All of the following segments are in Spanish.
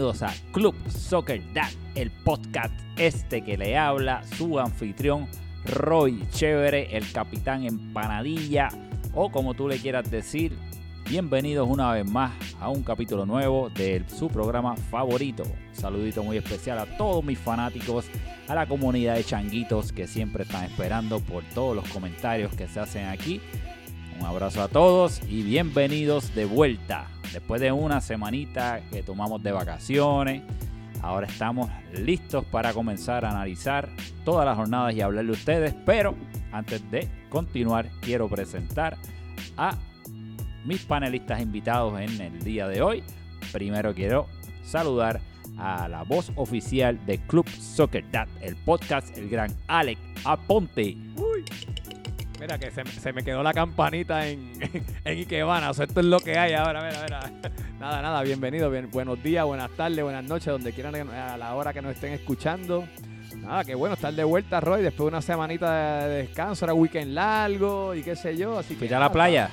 bienvenidos a Club Soccer Dad, el podcast este que le habla su anfitrión Roy Chévere, el capitán empanadilla o como tú le quieras decir. Bienvenidos una vez más a un capítulo nuevo de su programa favorito. saludito muy especial a todos mis fanáticos, a la comunidad de changuitos que siempre están esperando por todos los comentarios que se hacen aquí. Un abrazo a todos y bienvenidos de vuelta. Después de una semanita que tomamos de vacaciones, ahora estamos listos para comenzar a analizar todas las jornadas y hablarle a ustedes. Pero antes de continuar, quiero presentar a mis panelistas invitados en el día de hoy. Primero quiero saludar a la voz oficial de Club Soccer Dad, el podcast, el gran Alex Aponte. Mira que se, me quedó la campanita en, en Ikebana. O sea, esto es lo que hay ahora. Mira, mira. Nada, nada. Bienvenido. Bien, buenos días, buenas tardes, buenas noches, donde quieran a la hora que nos estén escuchando. Nada, qué bueno estar de vuelta, Roy, después de una semanita de descanso, era weekend largo y qué sé yo. Así que. a la playa?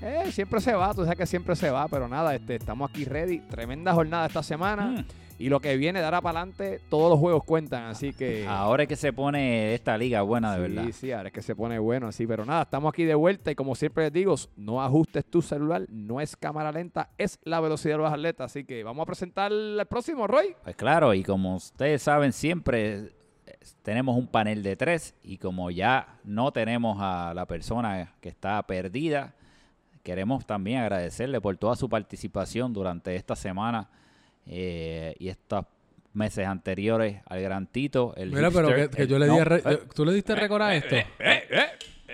Eh, siempre se va, tú sabes que siempre se va, pero nada, este, estamos aquí ready. Tremenda jornada esta semana. Mm. Y lo que viene ahora para adelante, todos los juegos cuentan, así que... Ahora es que se pone esta liga buena, de verdad. Sí, sí, ahora es que se pone bueno, así. Pero nada, estamos aquí de vuelta y como siempre les digo, no ajustes tu celular, no es cámara lenta, es la velocidad de los atletas. Así que vamos a presentar el próximo, Roy. Pues claro, y como ustedes saben, siempre tenemos un panel de tres y como ya no tenemos a la persona que está perdida, queremos también agradecerle por toda su participación durante esta semana eh, y estos meses anteriores al Gran Tito. El Mira, pero que, yo le di... Eh, ¿Tú le diste récord a esto?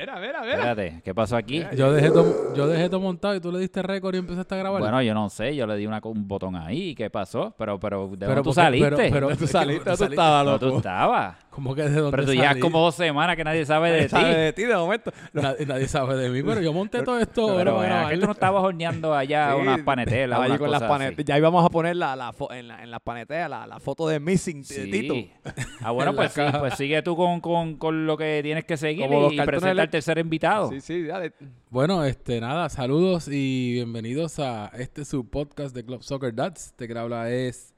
Mira, mira, mira. Espérate, ¿qué pasó aquí? Yo dejé todo, yo dejé todo montado y tú le diste récord y empezaste a grabar. Bueno, yo no sé, yo le di una, un botón ahí, ¿qué pasó? Pero, pero, ¿de dónde tú saliste? Pero, pero tú saliste, tú estabas, loco. tú estabas. ¿Cómo que de dónde Pero tú ya como dos semanas que nadie sabe de nadie ti. sabe de ti de momento. Nadie, sabe de mí, pero yo monté todo esto. Pero, bueno, que tú no estabas horneando allá unas panetelas, unas con las panetelas. Ya íbamos a poner la, la en, la, en las panetelas la, la, foto de Missing de Tito. Ah, bueno, pues sí, pues sigue tú con, con, con lo que tienes que seguir y, y presenta al tercer invitado. Sí, sí, dale. Bueno, este, nada, saludos y bienvenidos a este su podcast de Club Soccer Dads. Este que habla es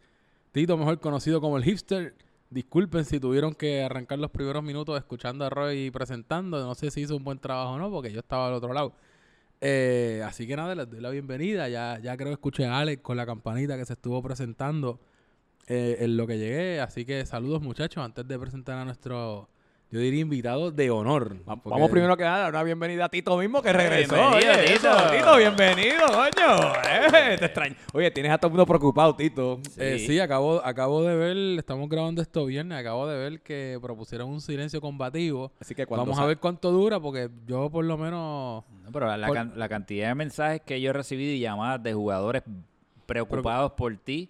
Tito, mejor conocido como el hipster. Disculpen si tuvieron que arrancar los primeros minutos escuchando a Roy presentando. No sé si hizo un buen trabajo o no, porque yo estaba al otro lado. Eh, así que nada, les doy la bienvenida. Ya, ya creo que escuché a Alex con la campanita que se estuvo presentando eh, en lo que llegué. Así que saludos muchachos antes de presentar a nuestro yo diría invitado de honor. Vamos primero que nada, una bienvenida a Tito mismo que regresó. Bienvenido, Tito. Tito, bienvenido, coño. Eh, te extraño. Oye, tienes a todo el mundo preocupado, Tito. Eh, sí, acabo, acabo de ver, estamos grabando esto viernes, acabo de ver que propusieron un silencio combativo. Así que Vamos a ver cuánto dura, porque yo por lo menos... pero la, cantidad de mensajes que yo he recibido y llamadas de jugadores preocupados por ti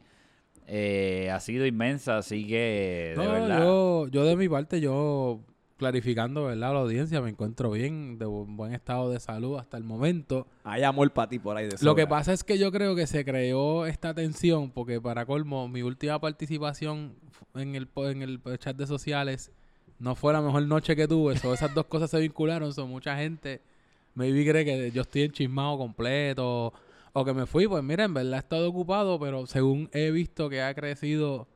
eh, ha sido inmensa, así que de verdad. Yo, yo de mi parte, yo clarificando, ¿verdad? La audiencia, me encuentro bien, de buen estado de salud hasta el momento. Hay amor para ti por ahí de Lo que pasa es que yo creo que se creó esta tensión, porque para colmo, mi última participación en el, en el chat de sociales no fue la mejor noche que tuve. So, esas dos cosas se vincularon. So, mucha gente me cree que yo estoy enchismado completo o que me fui. Pues mira, en verdad he estado ocupado, pero según he visto que ha crecido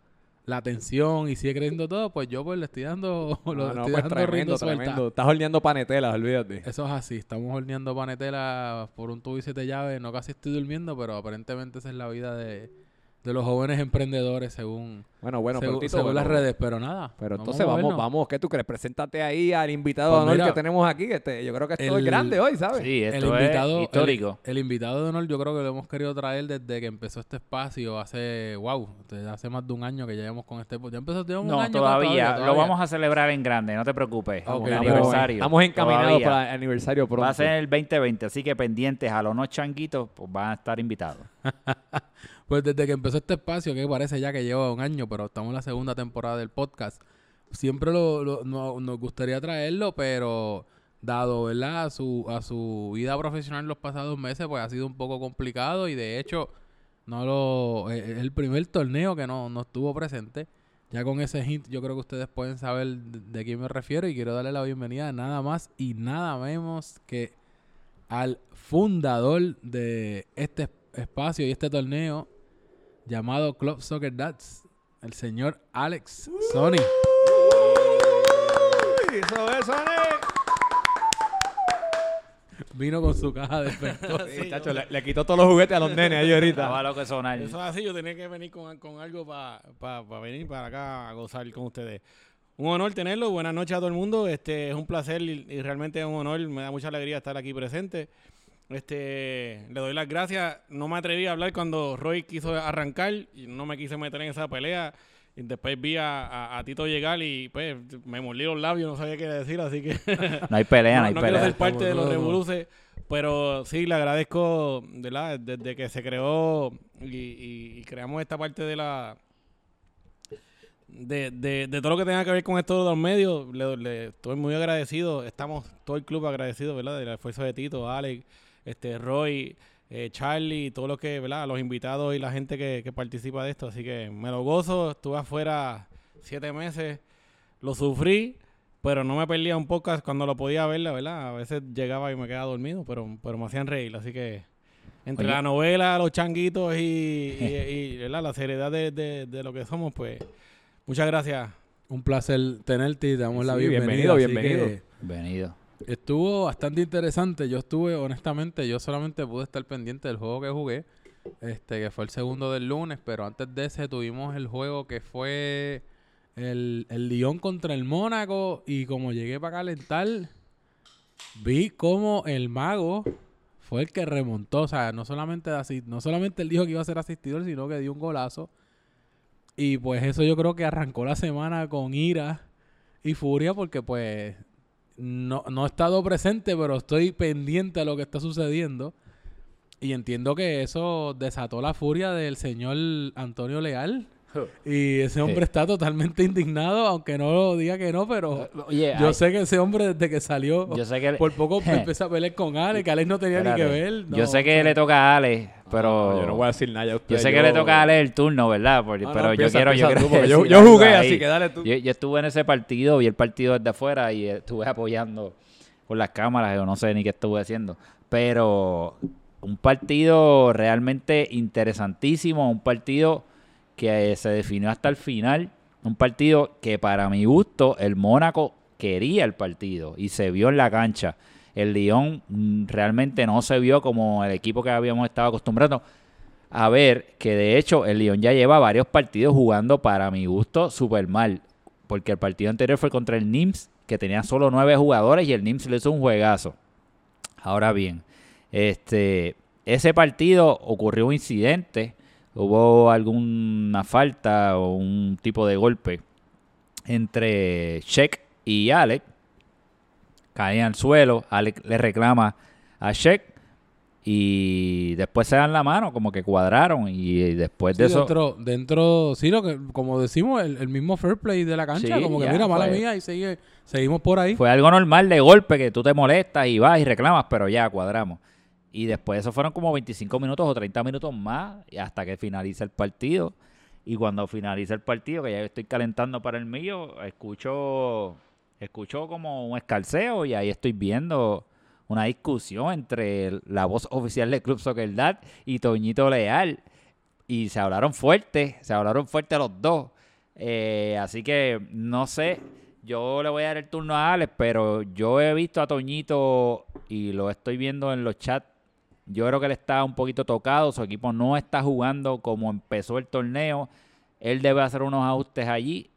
la atención y sigue creciendo todo, pues yo pues le estoy dando, lo, no, estoy pues dando tremendo, tremendo. Estás horneando panetelas, olvídate. Eso es así, estamos horneando panetelas por un tubo y siete llaves, no casi estoy durmiendo, pero aparentemente esa es la vida de, de los jóvenes emprendedores según, bueno, bueno, según, las redes, pero nada. Pero entonces vamos, vamos, ¿qué tú crees? Preséntate ahí al invitado pues de honor que tenemos aquí. Este, yo creo que esto es grande hoy, ¿sabes? Sí, esto el invitado, histórico. El, invitado de honor yo creo que lo hemos querido traer desde que empezó este espacio hace, wow, hace más de un año que llevamos con este... Ya empezó, un año. Todavía, lo vamos a celebrar en grande, no te preocupes. Okay, aniversario. Estamos encaminados para el aniversario pronto. Va a ser el 2020, así que pendientes a los no changuitos, pues van a estar invitados. Pues desde que empezó este espacio, que parece ya que lleva un año, pero estamos en la segunda temporada del podcast, siempre lo, nos gustaría traerlo, pero dado, ¿verdad? A su, a su vida profesional en los pasados meses, pues ha sido un poco complicado y de hecho no lo eh, es el primer torneo que no, no estuvo presente. Ya con ese hint yo creo que ustedes pueden saber de, de quién me refiero y quiero darle la bienvenida nada más y nada menos que al fundador de este espacio y este torneo llamado Club Soccer Dads, el señor Alex Sony. Uy, eso es, Sonic. Vino con su caja de efectos. Sí, chacho, le, le quitó todos los juguetes a los nenes ahí ahorita. Lo que sonar. Eso es así, yo tenía que venir con, con algo para venir para acá a gozar con ustedes. Un honor tenerlo, buenas noches a todo el mundo. Este es un placer y, y realmente es un honor, me da mucha alegría estar aquí presente. Este, le doy las gracias. No me atreví a hablar cuando Roy quiso arrancar y no me quise meter en esa pelea. Y después vi a, a- a Tito llegar y pues me mordí los labios, no sabía qué decir, así que No hay pelea, no, no, hay no quiero pelea. ser parte de los revoluces, pero sí le agradezco, ¿verdad? Desde que se creó y, y- y creamos esta parte de la de, de, de todo lo que tenga que ver con esto de los medios, le, le estoy muy agradecido. Estamos todo el club agradecido, ¿verdad? Del esfuerzo de Tito, Alex, este Roy, eh, Charlie, todo lo que, ¿verdad? Los invitados y la gente que, que participa de esto. Así que me lo gozo. Estuve afuera siete meses, lo sufrí, pero no me perdía un podcast cuando lo podía ver, la verdad. A veces llegaba y me quedaba dormido, pero, pero me hacían reír. Así que entre Oye. la novela, los changuitos y, y- y, ¿verdad? la seriedad de, de- de lo que somos, pues muchas gracias. Un placer tenerte y te damos la bienvenida. bienvenido, bienvenido. que Venido. Estuvo bastante interesante. Yo estuve, honestamente, yo solamente pude estar pendiente del juego que jugué, este, que fue el segundo del lunes, pero antes de ese tuvimos el juego que fue el, el Lyon contra el Mónaco y como llegué para calentar, vi como el mago fue el que remontó, o sea, no solamente, no solamente él dijo que iba a ser asistidor, sino que dio un golazo. Y pues eso yo creo que arrancó la semana con ira y furia porque pues no, no he estado presente, pero estoy pendiente a lo que está sucediendo. Y entiendo que eso desató la furia del señor Antonio Leal. Y ese hombre Sí. está totalmente indignado, aunque no diga que no, pero Oye, yo ay, sé que ese hombre desde que salió, yo sé que por poco empezó a pelear con Alex, que Alex no tenía ni que ver. yo no, sé que le toca a Ale, pero No, yo no voy a decir nada a yo sé que le toca a Ale el turno, ¿verdad? Por- No, no, pero yo empieza, quiero, yo empieza quiero yo, yo algo jugué, así que dale tú. Yo, yo estuve en ese partido, vi el partido desde afuera y estuve apoyando por las cámaras, yo no sé ni qué estuve haciendo. Pero un partido realmente interesantísimo, un partido que se definió hasta el final, un partido que para mi gusto el Mónaco quería el partido y se vio en la cancha. El Lyon mm, realmente no se vio como el equipo que habíamos estado acostumbrados a ver que de hecho el Lyon ya lleva varios partidos jugando para mi gusto súper mal. Porque el partido anterior fue contra el Nims, que tenía solo nueve jugadores y el Nims le hizo un juegazo. Ahora bien, este, ese partido ocurrió un incidente, hubo alguna falta o un tipo de golpe entre Sheck y Alec. Cae al suelo, Alec le reclama a Sheck y después se dan la mano, como que cuadraron y después Sí, de eso... dentro, dentro, sí, lo que, como decimos, el, el mismo fair play de la cancha, Sí, como que mira, mala mía, y sigue, seguimos por ahí. Fue algo normal de golpe que tú te molestas y vas y reclamas, pero ya cuadramos. Y después eso fueron como 25 minutos o 30 minutos más hasta que finaliza el partido. Y cuando finaliza el partido, que ya estoy calentando para el mío, escucho, escucho como un escalceo y ahí estoy viendo una discusión entre la voz oficial del Club Soccer Dad y Toñito Leal. Y se hablaron fuerte, se hablaron fuerte los dos. Eh, así que no sé, yo le voy a dar el turno a Alex, pero yo he visto a Toñito y lo estoy viendo en los chats. Yo creo que él está un poquito tocado, su equipo no está jugando como empezó el torneo. Él debe hacer unos ajustes allí.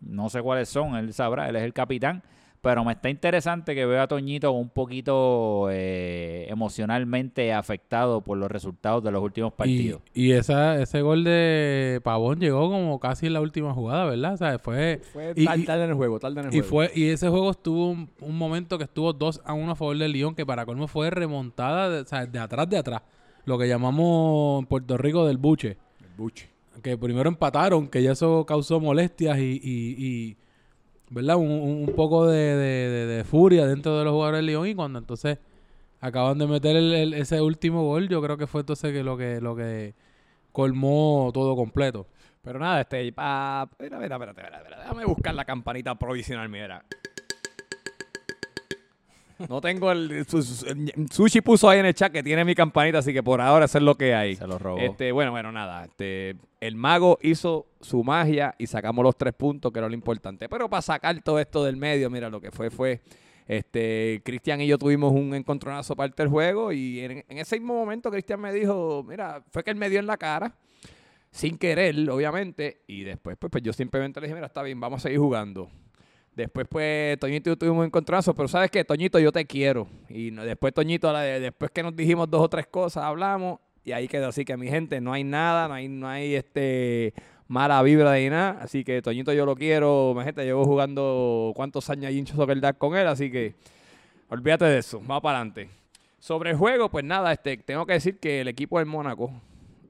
No sé cuáles son, él sabrá, él es el capitán. Pero me está interesante que vea a Toñito un poquito eh, emocionalmente afectado por los resultados de los últimos Y, partidos. y esa, ese gol de Pavón llegó como casi en la última jugada, ¿verdad? O sea, fue... Fue Y- tar- y- tarde en el juego, tarde en el Y juego. fue y ese juego estuvo un, un momento que estuvo 2 a 1 a favor del Lyon, que para colmo fue remontada de, o sea, de atrás de atrás. Lo que llamamos en Puerto Rico del buche. El buche. Que primero empataron, que ya eso causó molestias y, y- y, ¿verdad? Un, un- poco de, de- de- de furia dentro de los jugadores del Lyon. Y cuando entonces acaban de meter el- ese último gol, yo creo que fue entonces que lo que, lo que colmó todo completo. Pero nada, este, pa... Mira, mira, espérate, déjame buscar la campanita provisional, mira. No tengo el, su- su- el- Sushi puso ahí en el chat que tiene mi campanita, así que por ahora eso es lo que hay. Se lo robó. Este, bueno, bueno, nada. Este, el mago hizo su magia y sacamos los tres puntos, que era lo importante. Pero para sacar todo esto del medio, mira, lo que fue fue. Este, Cristian y yo tuvimos un encontronazo parte del juego y en, en ese mismo momento Cristian me dijo, mira, fue que él me dio en la cara, sin querer, obviamente, y después pues, pues yo simplemente le dije, mira, está bien, vamos a seguir jugando. Después, pues, Toñito y yo tuvimos un encontronazo, pero ¿sabes qué? Toñito, yo te quiero. Y después, Toñito, después que nos dijimos dos o tres cosas, hablamos, y ahí quedó. Así que, mi gente, no hay nada, no hay, no hay este mala vibra de nada. Así que, Toñito, yo lo quiero. Mi gente, llevo jugando cuántos años hay hinchos Soccer con él, así que olvídate de eso. Vamos para adelante. Sobre el juego, pues nada, este, tengo que decir que el equipo del Mónaco,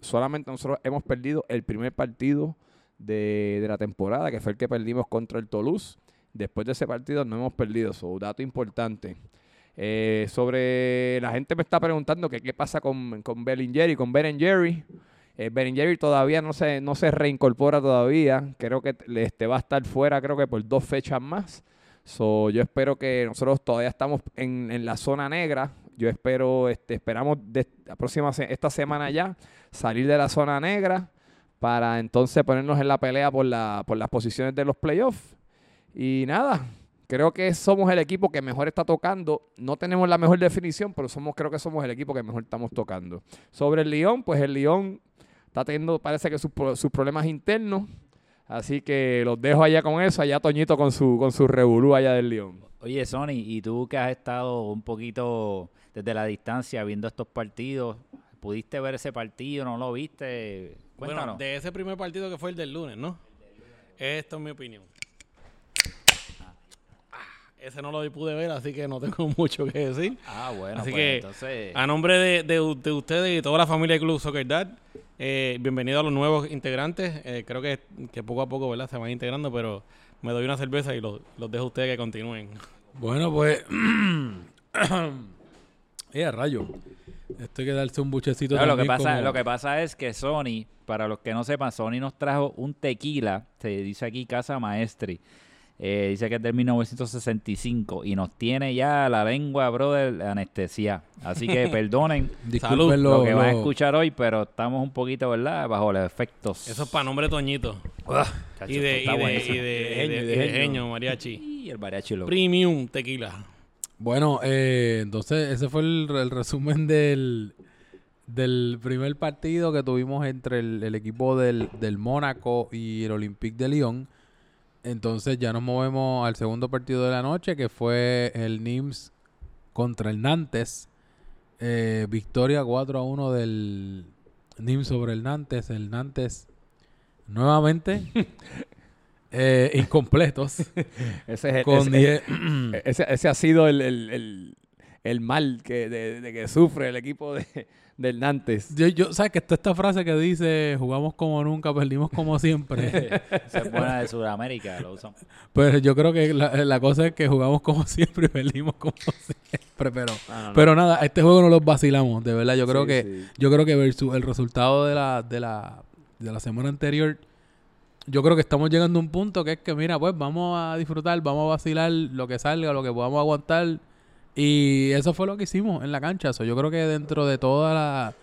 solamente nosotros hemos perdido el primer partido de, de la temporada, que fue el que perdimos contra el Toulouse. Después de ese partido no hemos perdido, eso, dato importante. Eh, sobre la gente me está preguntando que qué pasa con, con Bellinger y con Ben Jerry. Eh, todavía no se, no se reincorpora todavía. Creo que este, va a estar fuera, creo que por dos fechas más. So, yo espero que nosotros todavía estamos en, en la zona negra. Yo espero, este, esperamos de próxima esta semana ya salir de la zona negra para entonces ponernos en la pelea por, la, por las posiciones de los playoffs. Y nada, creo que somos el equipo que mejor está tocando. No tenemos la mejor definición, pero somos, creo que somos el equipo que mejor estamos tocando. Sobre el León, pues el León está teniendo, parece que sus, pro- sus problemas internos. Así que los dejo allá con eso, allá Toñito con su, con su revolú allá del León. Oye, Sony, y tú que has estado un poquito desde la distancia viendo estos partidos, ¿pudiste ver ese partido? ¿No lo viste? Cuéntanos. Bueno, de ese primer partido que fue el del lunes, ¿no? Esto es mi opinión. Ese no lo pude ver, así que no tengo mucho que decir. Ah, bueno, Así pues que, entonces... A nombre de, de de ustedes y toda la familia de Club Soccer Dad, eh, bienvenido a los nuevos integrantes. Eh, creo que, que poco a poco ¿verdad? se van integrando, pero me doy una cerveza y los, los dejo a ustedes que continúen. Bueno, pues. ¡Eh, a rayo! Esto hay que darse un buchecito No, lo, que pasa, como- lo que pasa es que Sony, para los que no sepan, Sony nos trajo un tequila, se dice aquí Casa Maestri, eh, dice que es del 1965 y nos tiene ya la lengua, brother, anestesia. Así que perdonen Salud. lo- lo que van a escuchar hoy, pero estamos un poquito, ¿verdad? Bajo los efectos. Eso es para nombre de Toñito. Chacho, Y de, y de, de, genio, de- de de genio. genio, mariachi. Y el mariachi loco. Premium tequila. Bueno, eh, entonces ese fue el, el resumen del, del primer partido que tuvimos entre el, el equipo del, del Mónaco y el Olympique de Lyon. Entonces ya nos movemos al segundo partido de la noche, que fue el Nims contra el Nantes. Eh, victoria 4 a 1 del Nims sobre el Nantes. El Nantes nuevamente eh, incompletos. Ese, es el- con ese- 10 ese, ese ha sido el, el- el- el mal que, de, de que sufre el equipo de, del Nantes. Yo, yo, ¿sabes que está esta frase que dice jugamos como nunca, perdimos como siempre? Esa es buena de Sudamérica, lo usan. Pero yo creo que la, la cosa es que jugamos como siempre y perdimos como siempre. Pero, Ah, no, no. pero nada, este juego no los vacilamos, de verdad. Yo creo Sí, que sí. yo creo que versus el resultado de la, de la, de la semana anterior, yo creo que estamos llegando a un punto que es que, mira, pues vamos a disfrutar, vamos a vacilar lo que salga, lo que podamos aguantar. Y eso fue lo que hicimos en la cancha. So, yo creo que dentro de toda la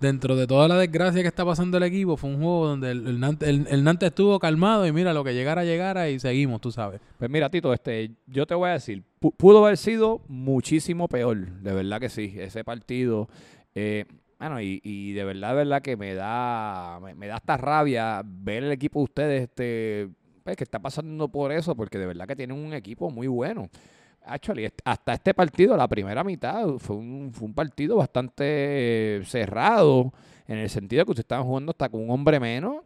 dentro de toda la desgracia que está pasando el equipo, fue un juego donde el, el, Nantes, el- el Nantes estuvo calmado y mira, lo que llegara, llegara y seguimos, tú sabes. Pues mira, Tito, este, yo te voy a decir, pu- pudo haber sido muchísimo peor, de verdad que sí, ese partido. Eh, bueno, y, y de verdad, de verdad que me da, me, me da hasta rabia ver el equipo de ustedes, este, pues, que está pasando por eso, porque de verdad que tienen un equipo muy bueno. Actually, hasta este partido, la primera mitad, fue un, fue un partido bastante eh, cerrado, en el sentido que ustedes estaban jugando hasta con un hombre menos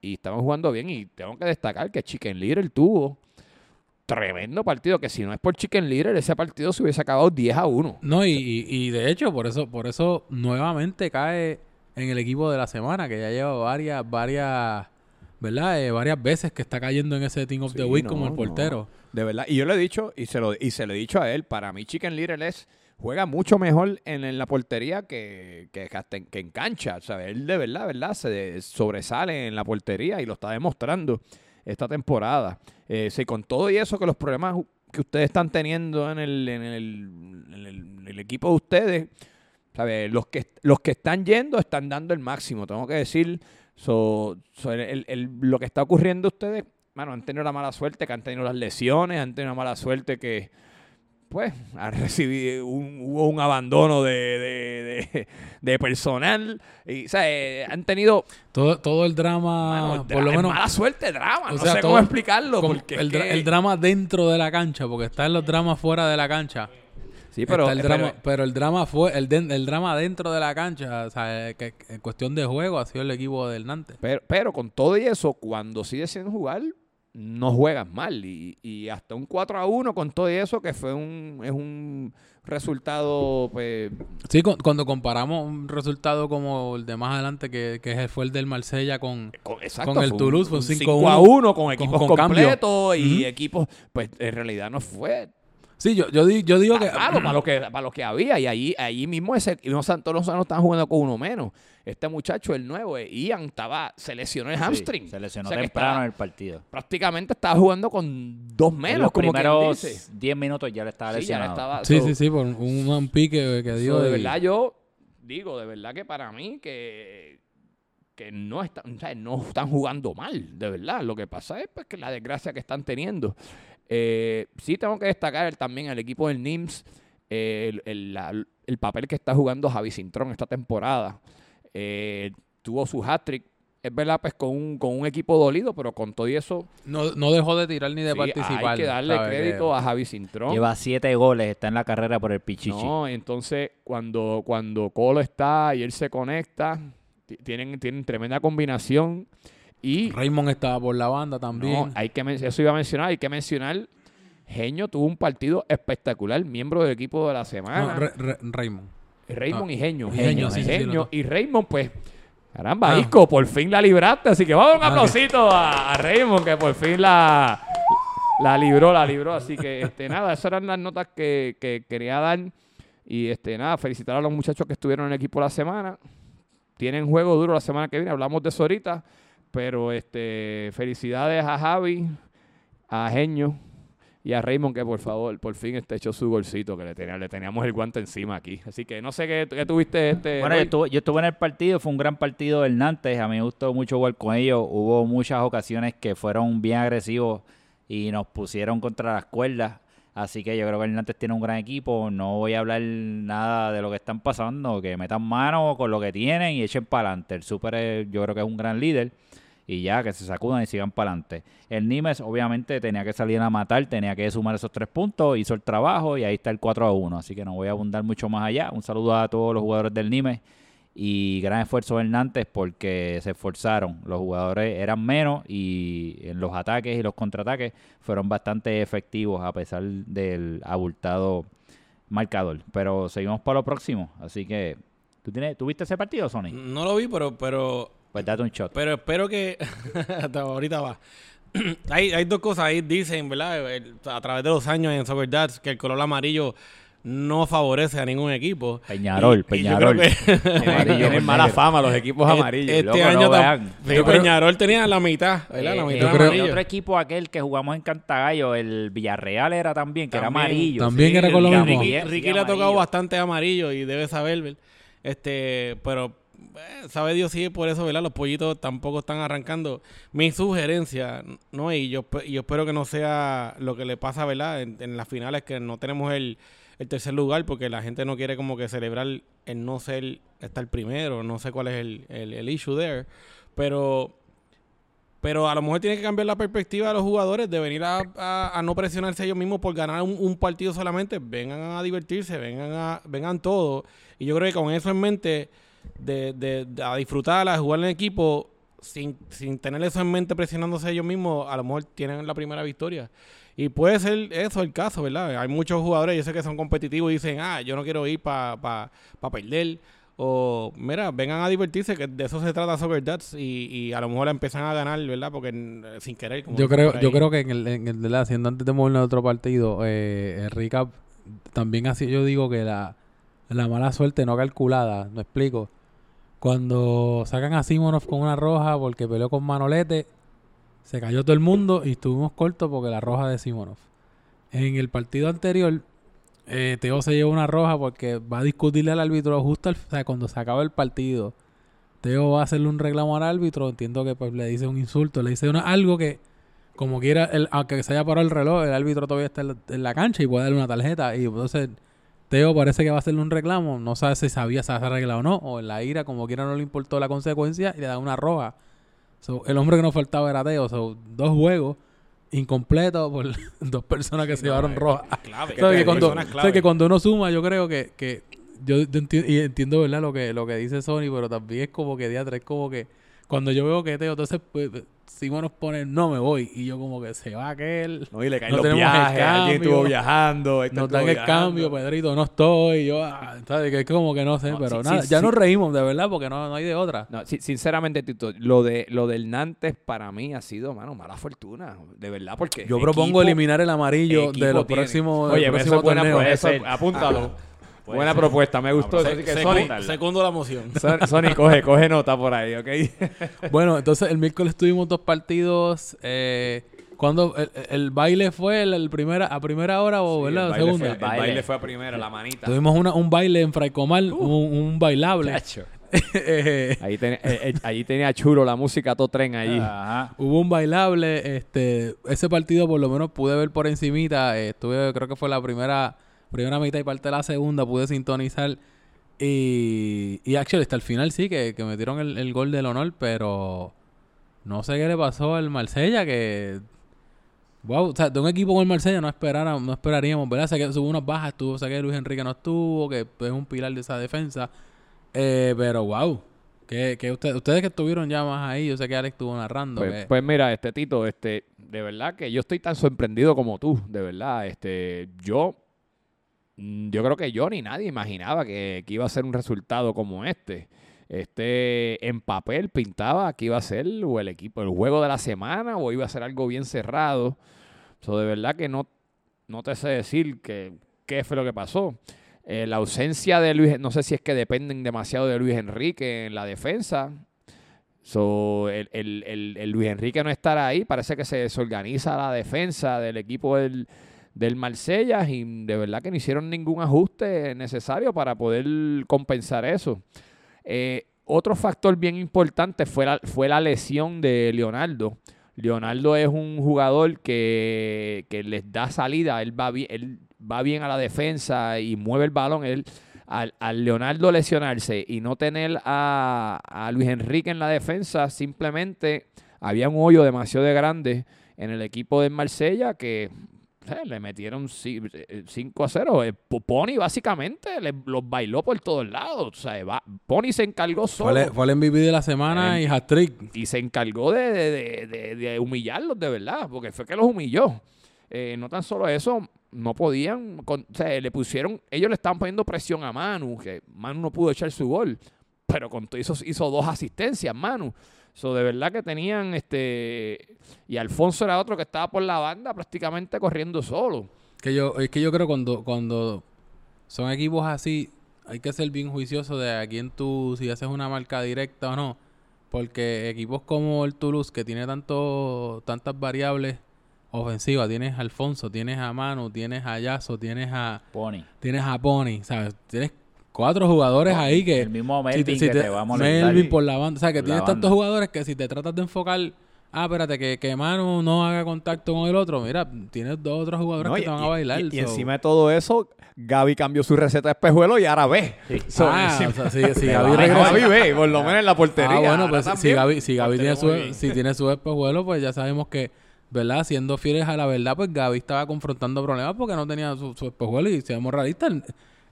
y estaban jugando bien. Y tengo que destacar que Chicken Little tuvo tremendo partido, que si no es por Chicken Little, ese partido se hubiese acabado 10 a 1. No, y, y, y de hecho, por eso, por eso nuevamente cae en el equipo de la semana, que ya lleva varias, varias, ¿verdad? Eh, varias veces que está cayendo en ese Team of the Week no, como el no. portero. De verdad. Y yo le he dicho, y se lo, y se lo he dicho a él, para mí Chicken Little es, juega mucho mejor en, en la portería que, que, que en, que en cancha. O sea, él de verdad, verdad, se de- sobresale en la portería y lo está demostrando esta temporada. Eh, sí, con todo y eso, que los problemas que ustedes están teniendo en el, en el, en el- en el equipo de ustedes, ¿sabe? Los, que, los que están yendo están dando el máximo, tengo que decir. So, so, el- el- lo que está ocurriendo ustedes, bueno, han tenido la mala suerte que han tenido las lesiones, han tenido la mala suerte que, pues, han recibido un, hubo un abandono de, de, de- de personal. Y, o sea, eh, han tenido Todo, todo el drama, por lo menos... mala suerte, drama. o no sea, sé todo- cómo explicarlo. porque el, es dra- que- el drama dentro de la cancha, porque están los dramas fuera de la cancha. Sí, pero, el drama, pero- pero, el drama fue el, el drama dentro de la cancha, o sea, eh, que, en cuestión de juego ha sido el equipo del Nantes. pero, pero con todo y eso, cuando sí deciden jugar, no juegan mal. Y, y hasta un 4 a 1 con todo y eso, que fue un, es un resultado, pues, Sí, cu- cuando comparamos un resultado como el de más adelante, que, que fue el del Marsella con... con, exacto, Con el fue Toulouse fue un 5 5 a 1 con equipos con completos y equipos, pues en realidad no fue Sí, yo, yo, di- yo digo que... malo para lo que para lo que había y ahí ahí mismo ese y los Santos los estaban jugando con uno menos este muchacho el nuevo eh, Ian estaba se lesionó el hamstring Sí, se lesionó O sea temprano estaba- en el partido. prácticamente estaba jugando con dos en menos los como quien primeros dice 10 minutos ya le estaba Sí, ya lesionado. estaba sí, so- sí, sí, por un, un pique que so, dio. de y- verdad yo digo de verdad que para mí que que no están, o sea, no están jugando mal, de verdad. Lo que pasa es pues, que la desgracia que están teniendo. Eh, sí tengo que destacar también al equipo del NIMS, eh, el, el- la- el papel que está jugando Javi Cintrón esta temporada. Eh, tuvo su hat-trick, es verdad, pues con un, con un equipo dolido, pero con todo y eso, no, no dejó de tirar ni de sí, participar. hay que darle ¿sabes? crédito a Javi Cintrón. Lleva 7 goles, está en la carrera por el Pichichi. No, entonces cuando, cuando Colo está y él se conecta, ti- tienen, tienen tremenda combinación. Y Raymond estaba por la banda también. no, hay que eso iba a mencionar, hay que mencionar, Genio tuvo un partido espectacular, miembro del equipo de la No, semana. Ra- Ra- Raymond. Raymond y Genio. Genio, Genio, sí, sí, sí, Genio. dos. y Raymond, pues, caramba, Ah. Isco, por fin la libraste. Así que vamos un Ah, aplausito a, a Raymond, que por fin la, la libró, la libró. Así que, este, nada, esas eran las notas que, que quería dar. Y, este, nada, felicitar a los muchachos que estuvieron en el equipo la semana. Tienen juego duro la semana que viene, hablamos de eso ahorita. Pero, este, felicidades a Javi, a Genio y a Raymond que por favor, por fin este echó su golcito que le, tenía- le teníamos el guante encima aquí. Así que no sé qué, qué tuviste este. Bueno, yo estuve, yo estuve en el partido, fue un gran partido del Nantes, a mí me gustó mucho jugar con ellos, hubo muchas ocasiones que fueron bien agresivos y nos pusieron contra las cuerdas, así que yo creo que el Nantes tiene un gran equipo, no voy a hablar nada de lo que están pasando, que metan mano con lo que tienen y echen para adelante, el Super yo creo que es un gran líder y ya que se sacudan y sigan para adelante. El Nimes obviamente tenía que salir a matar, tenía que sumar esos tres puntos, hizo el trabajo y ahí está el 4 a 1, así que no voy a abundar mucho más allá. Un saludo a todos los jugadores del Nimes y gran esfuerzo Nantes porque se esforzaron. Los jugadores eran menos y en los ataques y los contraataques fueron bastante efectivos a pesar del abultado marcador. Pero seguimos para lo próximo, así que ¿tú tienes, ¿tuviste ese partido, Sony? No lo vi, pero, pero, Pues date un shot. pero espero que hasta ahorita va. hay, hay dos cosas ahí, dicen, ¿verdad? El- a través de los años en Soccer Dads que el color amarillo no favorece a ningún equipo. Peñarol, Y- y Peñarol. creo que- Amarillo Tienen mala fama los equipos Este- amarillos. Este loco, no año vean. Creo- Peñarol tenía la mitad, ¿verdad? La Eh, mitad eh, creo- amarillo. otro equipo aquel que jugamos en Cantagallo, el Villarreal era también, que era amarillo. También era con lo y mismo. Ricky- y le ha tocado amarillo. bastante amarillo y debe saber, ¿ver? este, pero sabe Dios sí por eso, ¿verdad? Los pollitos tampoco están arrancando. Mi sugerencia, no, y yo, espero que no sea lo que le pasa, ¿verdad? En, las finales que no tenemos el, el tercer lugar porque la gente no quiere como que celebrar el no ser estar primero, no sé cuál es el, el, issue there, pero pero a lo mejor tiene que cambiar la perspectiva de los jugadores de venir a, a- no presionarse ellos mismos por ganar un, un partido solamente. Vengan a divertirse, vengan a, vengan todos. Y yo creo que con eso en mente, de, de- de- a disfrutar, a jugar en equipo, sin, sin tener eso en mente presionándose ellos mismos, a lo mejor tienen la primera victoria. Y puede ser eso el caso, ¿verdad? Hay muchos jugadores, yo sé que son competitivos y dicen, ah, yo no quiero ir para pa, pa perder. O, mira, vengan a divertirse, que de eso se trata Soccer Dads. Y, y a lo mejor empiezan a ganar, ¿verdad? Porque eh, sin querer. Como Yo creo, yo creo que en el, en el de la haciendo antes de movernos a otro partido, eh, el recap también así yo digo que la, la mala suerte no calculada, me explico. Cuando sacan a Simonov con una roja porque peleó con Manolete, se cayó todo el mundo y estuvimos cortos porque la roja de Simonov. En el partido anterior, eh, Teo se lleva una roja porque va a discutirle al árbitro justo o sea, cuando se acaba el partido. Teo va a hacerle un reclamo al árbitro. Entiendo que pues le dice un insulto, le dice algo que, como quiera, el, aunque se haya parado el reloj, el árbitro todavía está en la, en la cancha y puede darle una tarjeta. Y entonces Teo parece que va a hacerle un reclamo. No sabe si sabía si se ha arreglado o no. O en la ira, como quiera, no le importó la consecuencia y le da una roja. So, el hombre que nos faltaba era Teo. So, dos juegos incompletos por dos personas que se llevaron rojas. Clave. ¿Sabes? Que cuando, ¿sabes? que cuando uno suma, yo creo que, que yo, yo enti- y entiendo, ¿verdad? Lo que, lo que dice Sony, pero también es como que diatra, es como que cuando yo veo que Teo, entonces pues, Simón nos pone, no me voy, y yo como que se va aquel, No, y le caen No los tenemos el viajes, alguien estuvo viajando. Héctor nos dan estuvo el viajando. cambio, Pedrito, no estoy, yo, ah, ¿sabes? Que es como que no sé, No, pero sí, nada, sí, ya sí. nos reímos, de verdad, porque no, no hay de otra. No, si- sinceramente, Tito, lo de lo del Nantes para mí ha sido, mano, mala fortuna. De verdad, porque. Yo propongo equipo- eliminar el amarillo de los tiene. próximos Oye, eso próximo es buena torneo. Puede ser. Puede Buena ser. propuesta, me gustó. Se- Así que se- Sony, Apúntala. Segundo la moción. Son- Sony, coge, coge nota por ahí, ¿ok? Bueno, entonces el miércoles tuvimos dos partidos. Eh, cuando el, el baile fue el, el primera, a primera hora o Sí, ¿verdad? el baile segunda. fue- el Baile. baile fue a primera, la manita. Tuvimos una- un baile en Fraicomal, Uh. un, un bailable. Chacho. Eh, Ahí, ten- eh, eh, ahí tenía Churo la música todo tren allí. Ajá. hubo un bailable. Este, ese partido por lo menos pude ver por encimita. eh, estuve, creo que fue la primera, primera mitad y parte de la segunda. Pude sintonizar. Y, y actually, hasta el final sí, que, que metieron el, el gol del honor, pero no sé qué le pasó al Marsella, que... Wow, o sea, de un equipo como el Marsella no, esperara, no esperaríamos, ¿verdad? Sé que hubo unas bajas, estuvo, sé que Luis Enrique no estuvo, que es un pilar de esa defensa. Eh, pero wow, que, que usted- ustedes que estuvieron ya más ahí, yo sé que Alex estuvo narrando. Pues, que- pues mira, este Tito, este, de verdad que yo estoy tan sorprendido como tú, de verdad. Este, yo, yo creo que yo ni nadie imaginaba que, que iba a ser un resultado como este. Este, en papel pintaba que iba a ser o el equipo, el juego de la semana, o iba a ser algo bien cerrado. So, de verdad que no, no te sé decir qué fue lo que pasó. Eh, la ausencia de Luis, no sé si es que dependen demasiado de Luis Enrique en la defensa. So, el, el- el- Luis Enrique no estar ahí, parece que se desorganiza la defensa del equipo del Marsella y de verdad que no hicieron ningún ajuste necesario para poder compensar eso. Eh, otro factor bien importante fue la, fue la lesión de Leonardo. Leonardo es un jugador que, que les da salida, él va, bien, él va bien a la defensa y mueve el balón. Él, al, Leonardo lesionarse y no tener a, a Luis Enrique en la defensa, simplemente había un hoyo demasiado grande en el equipo de Marsella que le metieron 5 a 0. Eh, Pony básicamente le- los bailó por todos lados. O sea, va- Pony se encargó fue, solo el, fue el MVP de la semana Em, y hat-trick. y se encargó de, de- de- de- de humillarlos de verdad, porque fue que los humilló. Eh, no tan solo eso, no podían, con- o sea, le pusieron, ellos le estaban poniendo presión a Manu, que Manu no pudo echar su gol, pero con todo hizo, hizo dos asistencias, Manu. So, de verdad que tenían, este, y Alfonso era otro que estaba por la banda prácticamente corriendo solo. Que yo, es que yo creo cuando, cuando son equipos así, hay que ser bien juicioso de a quién tú, si haces una marca directa o no. Porque equipos como el Toulouse, que tiene tanto, tantas variables ofensivas, tienes a Alfonso, tienes a Manu, tienes a Yaso, tienes a, Pony. tienes a Pony, ¿sabes? Tienes cuatro jugadores ahí que... El mismo si Melvin te- si que te- te va a molestar. Melvin por la banda. O sea, que tienes tantos jugadores que si te tratas de enfocar... Ah, espérate, que, que Manu no haga contacto con el otro. Mira, tienes dos otros jugadores No, que y, te van a bailar. y- y so- encima de todo eso, Gaby cambió su receta de espejuelo y ahora ve. So, ah, sí- o sea, si, Gaby regresa... Gaby ve, por lo menos en la portería. Ah, bueno, pues si. Gaby, si Gaby tiene su, si tiene su espejuelo, pues ya sabemos que, ¿verdad? Siendo fieles a la verdad, pues Gaby estaba confrontando problemas porque no tenía su, su espejuelo y seamos realistas.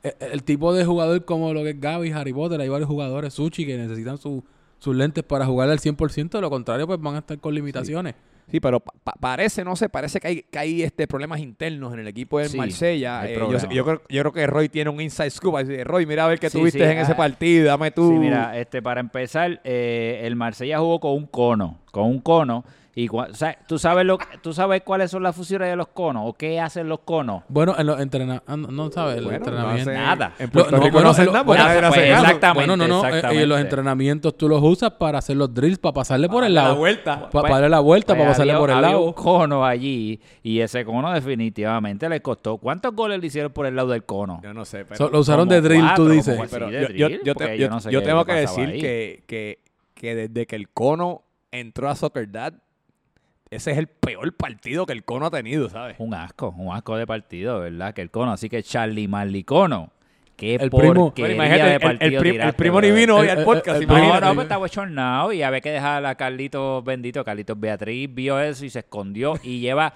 El, el- tipo de jugador como lo que es Gaby, Harry Potter, hay varios jugadores, Sushi, que necesitan su- sus lentes para jugar al 100%, de lo contrario, pues van a estar con limitaciones. Sí, pero pa- pa- parece, no sé, parece que hay, que hay este, problemas internos en el equipo del Sí, Marsella. Eh, yo, yo creo, yo creo que Roy tiene un inside scoop. Así, Roy, mira a ver qué Sí, tuviste sí, en ese ah, partido, dame tú. Sí, mira, este, para empezar, eh, el Marsella jugó con un cono, con un cono, Y o sea, ¿tú, sabes lo, ¿Tú sabes cuáles son las funciones de los conos o qué hacen los conos? Bueno, en los entrenamientos, no, no sabes, el Bueno, no entrenamiento. hacen- Nada. En Puerto no, Rico bueno, no hacen nada bueno, hace pues, exactamente. Bueno, no, no, eh, exactamente. eh, los entrenamientos tú los usas para hacer los drills, para pasarle por el lado. la vuelta. Pa- Pues- para darle la vuelta, Pues para pasarle había- por el había lado. un cono allí y ese cono definitivamente le costó. ¿Cuántos goles le hicieron por el lado del cono? Yo no sé, pero... So- lo usaron de drill, cuatro, tú dices. así pero de yo, yo- drill, yo te- yo- no sé yo tengo que decir que, que desde que el cono entró a Soccer Dad, ese es el peor partido que el cono ha tenido, ¿sabes? Un asco, un asco de partido, ¿verdad? Que el cono. Así que Charlie Marley Cono. Qué El primo- de el- el, partido el tiraste, primo ni vino hoy El- al el- podcast, el- No, no, pues estaba chornado y había que dejar a Carlitos bendito. Carlitos Beatriz vio eso y se escondió y lleva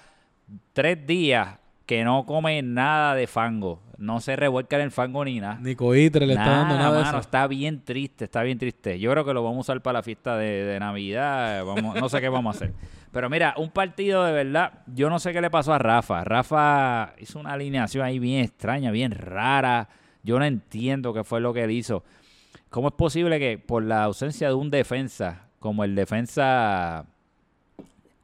tres días que no come nada de fango. No se revuelca en el fango ni nada. Ni coitre le está dando nada de mano, eso. está bien triste, está bien triste. Yo creo que lo vamos a usar para la fiesta de, de Navidad. Vamos, no sé qué vamos a hacer. Pero mira, un partido de verdad, yo no sé qué le pasó a Rafa. Rafa hizo una alineación ahí bien extraña, bien rara. Yo no entiendo qué fue lo que él hizo. ¿Cómo es posible que por la ausencia de un defensa, como el defensa,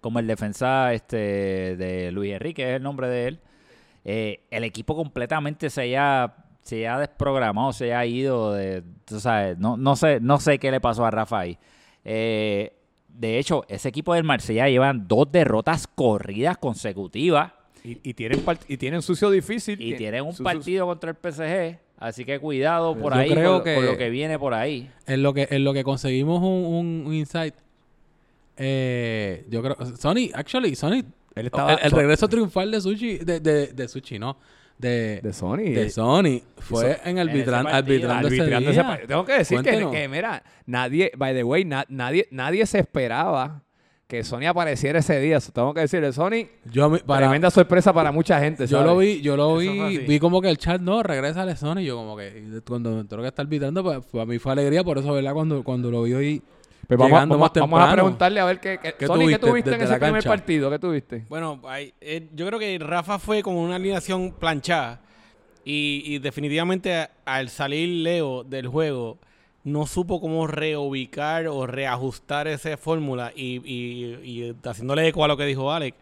como el defensa este de Luis Enrique, es el nombre de él, eh, el equipo completamente se haya, se haya desprogramado, se haya ido de, tú sabes, no, no sé, no sé qué le pasó a Rafa ahí. Eh, de hecho, ese equipo del Marsella llevan dos derrotas corridas consecutivas Y, y tienen y tienen sucio difícil. y Tien- tienen un su- su- partido contra el PSG, así que cuidado por Yo ahí creo con, que- con lo que viene por ahí. En lo que, en lo que conseguimos un, un, un insight, eh, yo creo, Sony, actually, Sony, Él estaba- el, el regreso triunfal de Sushi, de, de, de Sushi, no, de, de Sony. de Sony, fue en arbitran- arbitrando ese arbitrando ese día. Tengo que decir que, que, mira, nadie, by the way, na- nadie, nadie se esperaba que Sony apareciera ese día. So, tengo que decirle, Sony, Yo, para, tremenda sorpresa para mucha gente. yo lo vi, yo lo vi, vi como que el chat, no, regresa a Sony, yo como que, cuando me enteró que está arbitrando, pues para mí fue alegría, por eso, ¿verdad? Cuando, cuando lo vi hoy, Pues vamos, llegando vamos- más vamos a preguntarle a ver qué, qué, ¿Qué Sony, tuviste ¿qué tuviste en ese la primer partido? ¿Qué tuviste? Bueno, hay- eh, yo creo que Rafa fue con una alineación planchada y, y definitivamente a- al salir Leo del juego no supo cómo reubicar o reajustar esa fórmula y, y- y haciéndole eco a lo que dijo Alex,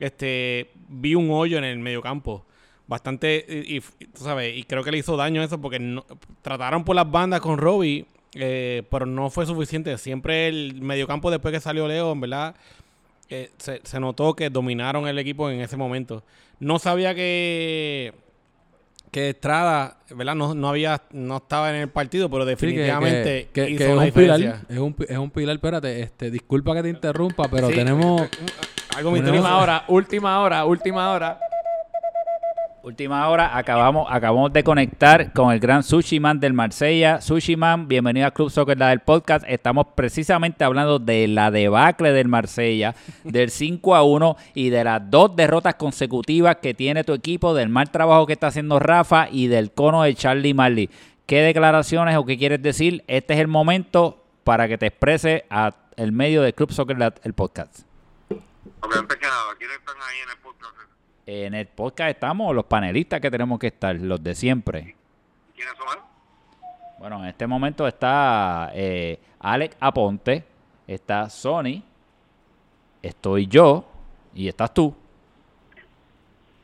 este, vi un hoyo en el mediocampo. Bastante, y, y- tú sabes, y creo que le hizo daño eso porque no- trataron por las bandas con Robbie, eh, pero no fue suficiente. Siempre el mediocampo después que salió Leo, en verdad, eh, se, se notó que dominaron el equipo en ese momento. No sabía que que Estrada, ¿verdad? No, no había, no estaba en el partido, pero Sí, que- definitivamente que, que- hizo que es la un pilar, es un, pi- es un pilar, espérate, este, disculpa que te interrumpa, pero Sí. tenemos, Algo Una- misterioso. Última hora, última hora, última hora. Última hora, acabamos, acabamos de conectar con el gran Sushi Man del Marsella. Sushi Man, bienvenido a Club Soccer la del podcast. Estamos precisamente hablando de la debacle del Marsella, del 5 a 1 y de las dos derrotas consecutivas que tiene tu equipo, del mal trabajo que está haciendo Rafa y del cono de Charlie Marley. ¿Qué declaraciones o qué quieres decir? Este es el momento para que te exprese a el medio de Club Soccer la- el podcast. Porque antes que nada, ¿quiénes están ahí en el podcast? En el podcast estamos los panelistas que tenemos que estar, los de siempre. ¿Quiénes son? Bueno, en este momento está eh, Alex Aponte, está Sony, estoy yo y estás tú.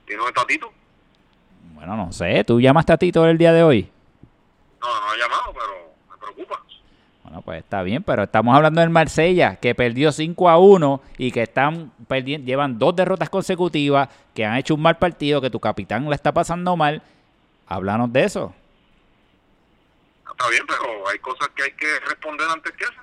¿Y no está Tito? Bueno, no sé, ¿tú llamaste a Tito el día de hoy? No, no ha llamado, pero. Bueno, pues está bien, pero estamos hablando del Marsella, que perdió 5 a 1 y que están perdiendo, llevan dos derrotas consecutivas, que han hecho un mal partido, que tu capitán la está pasando mal. Háblanos de eso. Está bien, pero hay cosas que hay que responder antes que eso.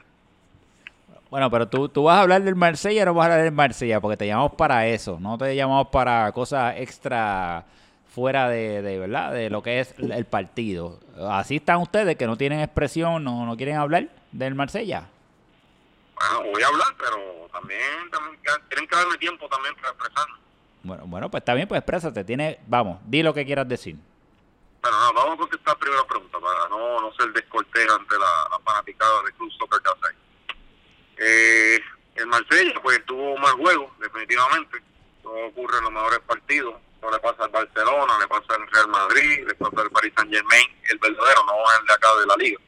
Bueno, pero tú, tú vas a hablar del Marsella o no vas a hablar del Marsella, porque te llamamos para eso, no te llamamos para cosas extra fuera de, de verdad de lo que es el partido. Así están ustedes que no tienen expresión, no, no quieren hablar del Marsella. Bueno, voy a hablar, pero también, también tienen que darme tiempo también para expresarme. Bueno, bueno, pues está bien, pues exprésate, tiene, vamos, di lo que quieras decir. Bueno, no, vamos a contestar primero la pregunta para no, no ser descortés ante la, la fanaticada del Club Soccer Casa. Eh, el Marsella, pues tuvo un mal juego, definitivamente. No ocurre en los mejores partidos. No le pasa al Barcelona, le pasa al Real Madrid, le pasa al Paris Saint Germain, el verdadero, no el de acá de la liga.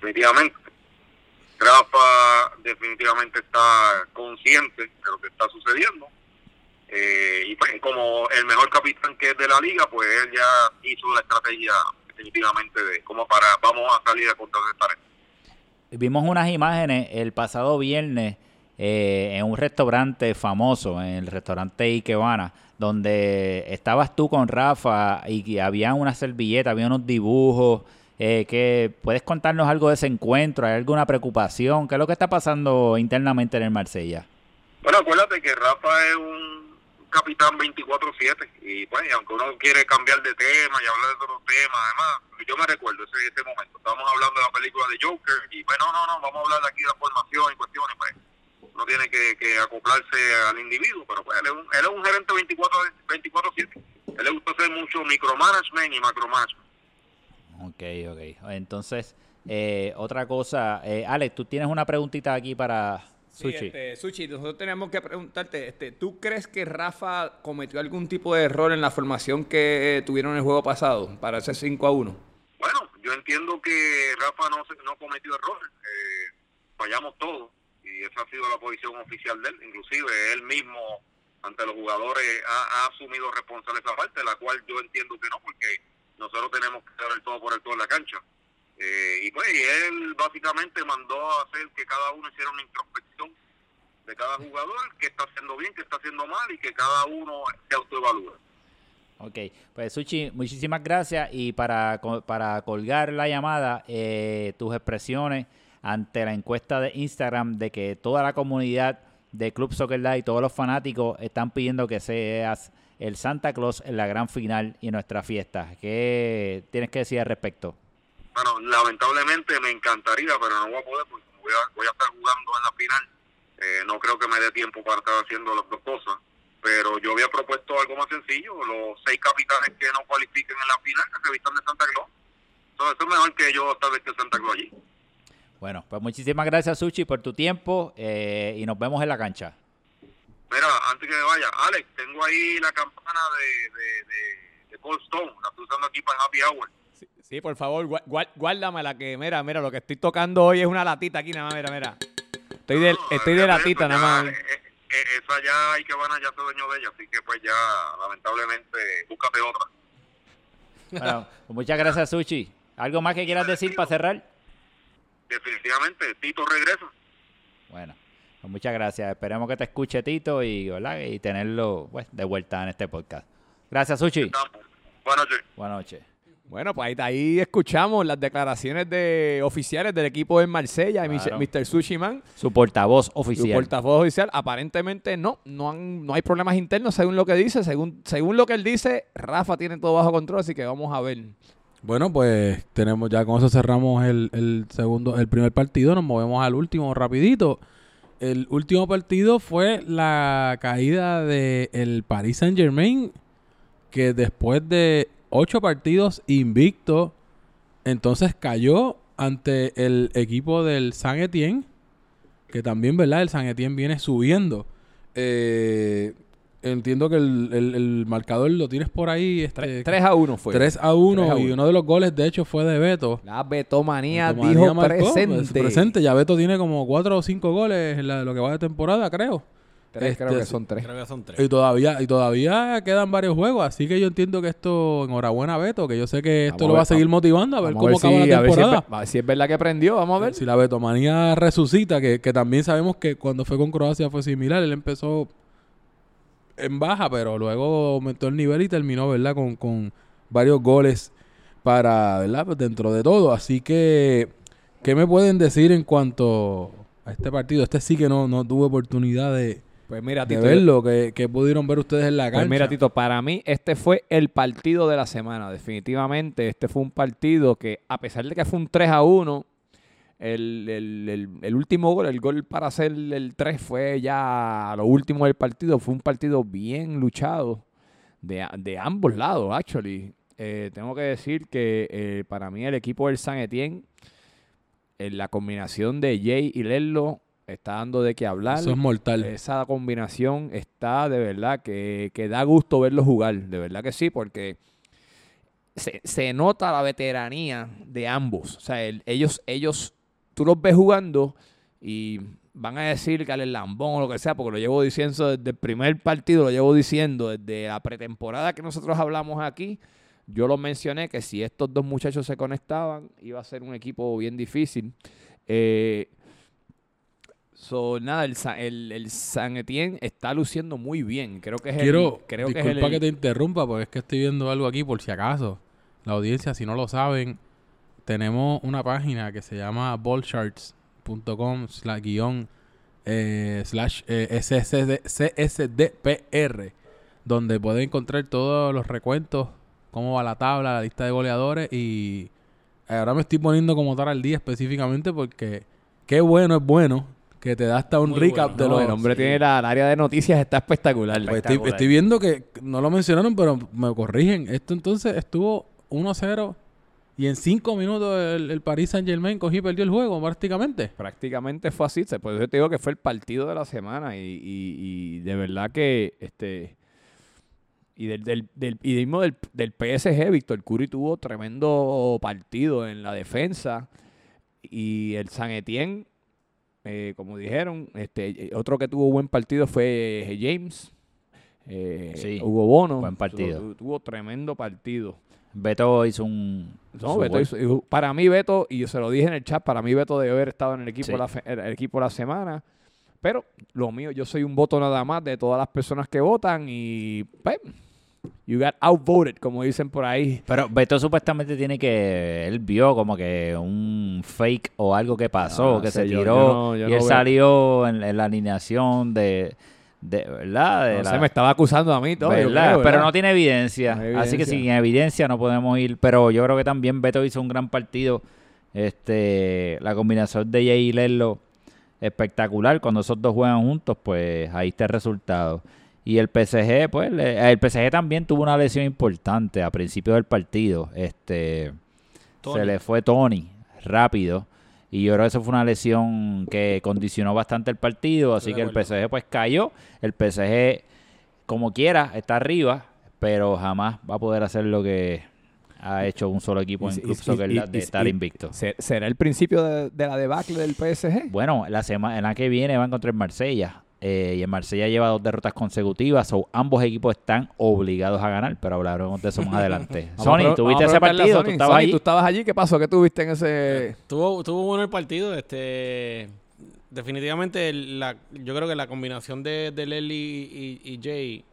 Definitivamente. Rafa definitivamente está consciente de lo que está sucediendo. Eh, y pues como el mejor capitán que es de la liga, pues él ya hizo la estrategia definitivamente de cómo para vamos a salir a contrarrestar. Vimos unas imágenes el pasado viernes eh, en un restaurante famoso, en el restaurante Ikebana, donde estabas tú con Rafa y había una servilleta, había unos dibujos. Eh, que ¿Puedes contarnos algo de ese encuentro? ¿Hay alguna preocupación? ¿Qué es lo que está pasando internamente en el Marsella? Bueno, acuérdate que Rafa es un capitán 24-7 y pues, aunque uno quiere cambiar de tema y hablar de otros temas, además, yo me recuerdo ese, ese momento, estábamos hablando de la película de Joker y bueno, no, no, vamos a hablar de aquí de la formación y cuestiones, pues no tiene que, acoplarse al individuo, pero pues él es un, él es un gerente 24-7, él le gusta hacer mucho micromanagement y macromanagement. Ok, ok. Entonces, eh, otra cosa, eh, Alex, tú tienes una preguntita aquí para Sí, Sushi. este, Sushi, nosotros tenemos que preguntarte, este, ¿tú crees que Rafa cometió algún tipo de error en la formación que tuvieron en el juego pasado para ese 5 a 1? Bueno, yo entiendo que Rafa no, se- no cometió error, eh, fallamos todos y esa ha sido la posición oficial de él, inclusive él mismo ante los jugadores ha, ha asumido responsable esa parte, la cual yo entiendo que no, porque nosotros tenemos que dar el todo por el todo en la cancha. Eh, y pues y él básicamente mandó a hacer que cada uno hiciera una introspección de cada jugador, que está haciendo bien, que está haciendo mal y que cada uno se autoevalúe. Ok, pues Suchi, muchísimas gracias y para, para colgar la llamada, eh, tus expresiones ante la encuesta de Instagram de que toda la comunidad de Club Soccer Live y todos los fanáticos están pidiendo que seas el Santa Claus en la gran final y en nuestra fiesta. ¿Qué tienes que decir al respecto? Bueno, lamentablemente me encantaría, pero no voy a poder porque voy a, voy a estar jugando en la final. Eh, no creo que me dé tiempo para estar haciendo las dos cosas. Pero yo había propuesto algo más sencillo. Los seis capitanes que no cualifiquen en la final, que se vistan de Santa Claus. Entonces, eso es mejor que yo estar vestido de Santa Claus allí. Bueno, pues muchísimas gracias Suchi por tu tiempo eh, y nos vemos en la cancha. Mira, antes que me vaya, Alex, tengo ahí la campana de, de, de, de Cold Stone. La estoy usando aquí para el Happy Hour. Sí, sí, por favor, gua- gua- guárdamela que, mira, mira, lo que estoy tocando hoy es una latita aquí, nada más, mira, mira. Estoy de, No, estoy de ya latita, eso, nada más. eh, eh, esa ya hay que van ya se dueño de ella, así que pues ya, lamentablemente, búscate otra. Bueno, pues muchas gracias Suchi. ¿Algo más que quieras decir para cerrar? Definitivamente, Tito regresa. Bueno, pues muchas gracias. Esperemos que te escuche Tito y, ¿verdad? y tenerlo pues, de vuelta en este podcast. Gracias, Suchi. Buenas noches. Buenas noches. Bueno, pues ahí, ahí escuchamos las declaraciones de oficiales del equipo de Marsella, Claro. Mr. Sushi Man, Su portavoz su oficial. portavoz oficial. Aparentemente no, no, han- no hay problemas internos según lo que dice. Según, según lo que él dice, Rafa tiene todo bajo control, así que vamos a ver. Bueno, pues tenemos ya con eso cerramos el, el segundo, el primer partido, nos movemos al último rapidito. El último partido fue la caída del el Paris Saint Germain, que después de ocho partidos invicto, entonces cayó ante el equipo del San Etienne, que también, ¿verdad? El San Etienne viene subiendo. Eh, entiendo que el, el- el marcador lo tienes por ahí. Este, 3 a 1 fue. 3 a 1 3 a y 1. uno de los goles de hecho fue de Beto. La Betomanía Betomanía dijo marcó, presente. pues, presente. Ya Beto tiene como 4 o 5 goles en la- lo que va de temporada, creo. Tres, creo Este, que son tres. Creo que son tres. Y todavía y todavía quedan varios juegos, así que yo entiendo que esto enhorabuena Beto, que yo sé que esto Vamos a lo va a ver, seguir vamos- motivando a ver cómo si- acaba la a ver si es temporada. ver- a ver si es verdad que prendió, vamos a ver. Si la Betomanía resucita, que, que también sabemos que cuando fue con Croacia fue similar, él empezó en baja, pero luego aumentó el nivel y terminó, ¿verdad? Con, con varios goles para, ¿verdad? Pues dentro de todo. Así que, ¿qué me pueden decir en cuanto a este partido? Este sí que no, no tuve oportunidad de, Pues mira, de Tito, verlo, que, que pudieron ver ustedes en la cancha. Pues mira, Tito, para mí este fue el partido de la semana. Definitivamente, este fue un partido que, a pesar de que fue un 3 a 1, el, el- el- el último gol, el gol para hacer el 3 fue ya lo último del partido. Fue un partido bien luchado de, de ambos lados, actually. Eh, tengo que decir que eh, para mí el equipo del San Etienne, en la combinación de Jay y Lerlo, está dando de qué hablar. Eso es mortal. Esa combinación está de verdad que, que da gusto verlo jugar, de verdad que sí, porque se, se nota la veteranía de ambos. O sea, el- ellos, ellos, tú los ves jugando y van a decir que el lambón o lo que sea, porque lo llevo diciendo desde el primer partido, lo llevo diciendo desde la pretemporada que nosotros hablamos aquí. Yo lo mencioné que si estos dos muchachos se conectaban, iba a ser un equipo bien difícil. Eh, so, nada, el, el, el San Etienne está luciendo muy bien. Creo que es Quiero, el. Creo que es disculpa el, que te interrumpa, porque es que estoy viendo algo aquí por si acaso. La audiencia, si no lo saben, tenemos una página que se llama ballcharts.com slash guion eh, slash eh, CSDPR, donde pueden encontrar todos los recuentos, cómo va la tabla, la lista de goleadores y ahora me estoy poniendo como tal al día específicamente porque qué bueno es bueno que te da hasta un Muy recap bueno. de No, los el hombre tiene la, el área de noticias, está espectacular. pues estoy, Espectacular. estoy viendo que no lo mencionaron, pero me corrigen. Esto entonces estuvo 1-0 y en 5 minutos el, el Paris Saint Germain cogió y perdió el juego prácticamente. prácticamente fue así. Por eso te digo que fue el partido de la semana. Y, y- y de verdad que este. Y del, del, del, y mismo del, del PSG, Víctor Curry tuvo tremendo partido en la defensa. Y el San Etienne, eh, como dijeron, este, otro que tuvo buen partido fue eh, James. Eh, Sí, Hugo Bono. buen partido. Tu- Tuvo tremendo partido. Beto hizo un. No, Beto hizo- para mí Beto, y yo se lo dije en el chat, para mí Beto debe haber estado en el equipo, Sí. la, fe- el, el equipo la semana. Pero lo mío, yo soy un voto nada más de todas las personas que votan y pues, you got outvoted, como dicen por ahí. Pero Beto supuestamente tiene que. Él vio como que un fake o algo que pasó, Ah, que se yo, tiró. yo no- yo y él veo. salió en, en la alineación de. De ¿Verdad? De No la- sé, me estaba acusando a mí todo. yo ¿verdad? creo, Pero no tiene evidencia. No Así que sin evidencia no podemos ir. Pero yo creo que también Beto hizo un gran partido. Este, la combinación de Jay y Lerlo espectacular. Cuando esos dos juegan juntos, pues ahí está el resultado. Y el PSG, pues, el PSG también tuvo una lesión importante a principio del partido. Este, Tony. se le fue Tony rápido. Y yo creo que eso fue una lesión que condicionó bastante el partido. Así que el PSG pues cayó. El PSG, como quiera, está arriba. Pero jamás va a poder hacer lo que ha hecho un solo equipo en y- Club y- Soccer y- de estar invicto. ¿Se- ¿Será el principio de, de la debacle del PSG? Bueno, la semana que viene van contra el Marsella. Eh, y el Marsella lleva dos derrotas consecutivas. o ambos equipos están obligados a ganar. Pero hablaremos de eso más adelante. Sony, ¿tuviste ese partido? Sony. ¿Tú estabas Sony, ahí? ¿Tú estabas allí? ¿Qué pasó? ¿Qué tuviste en ese...? Tuvo, tuvo bueno el partido. Este, definitivamente, la, yo creo que la combinación de, de Lely y, y Jay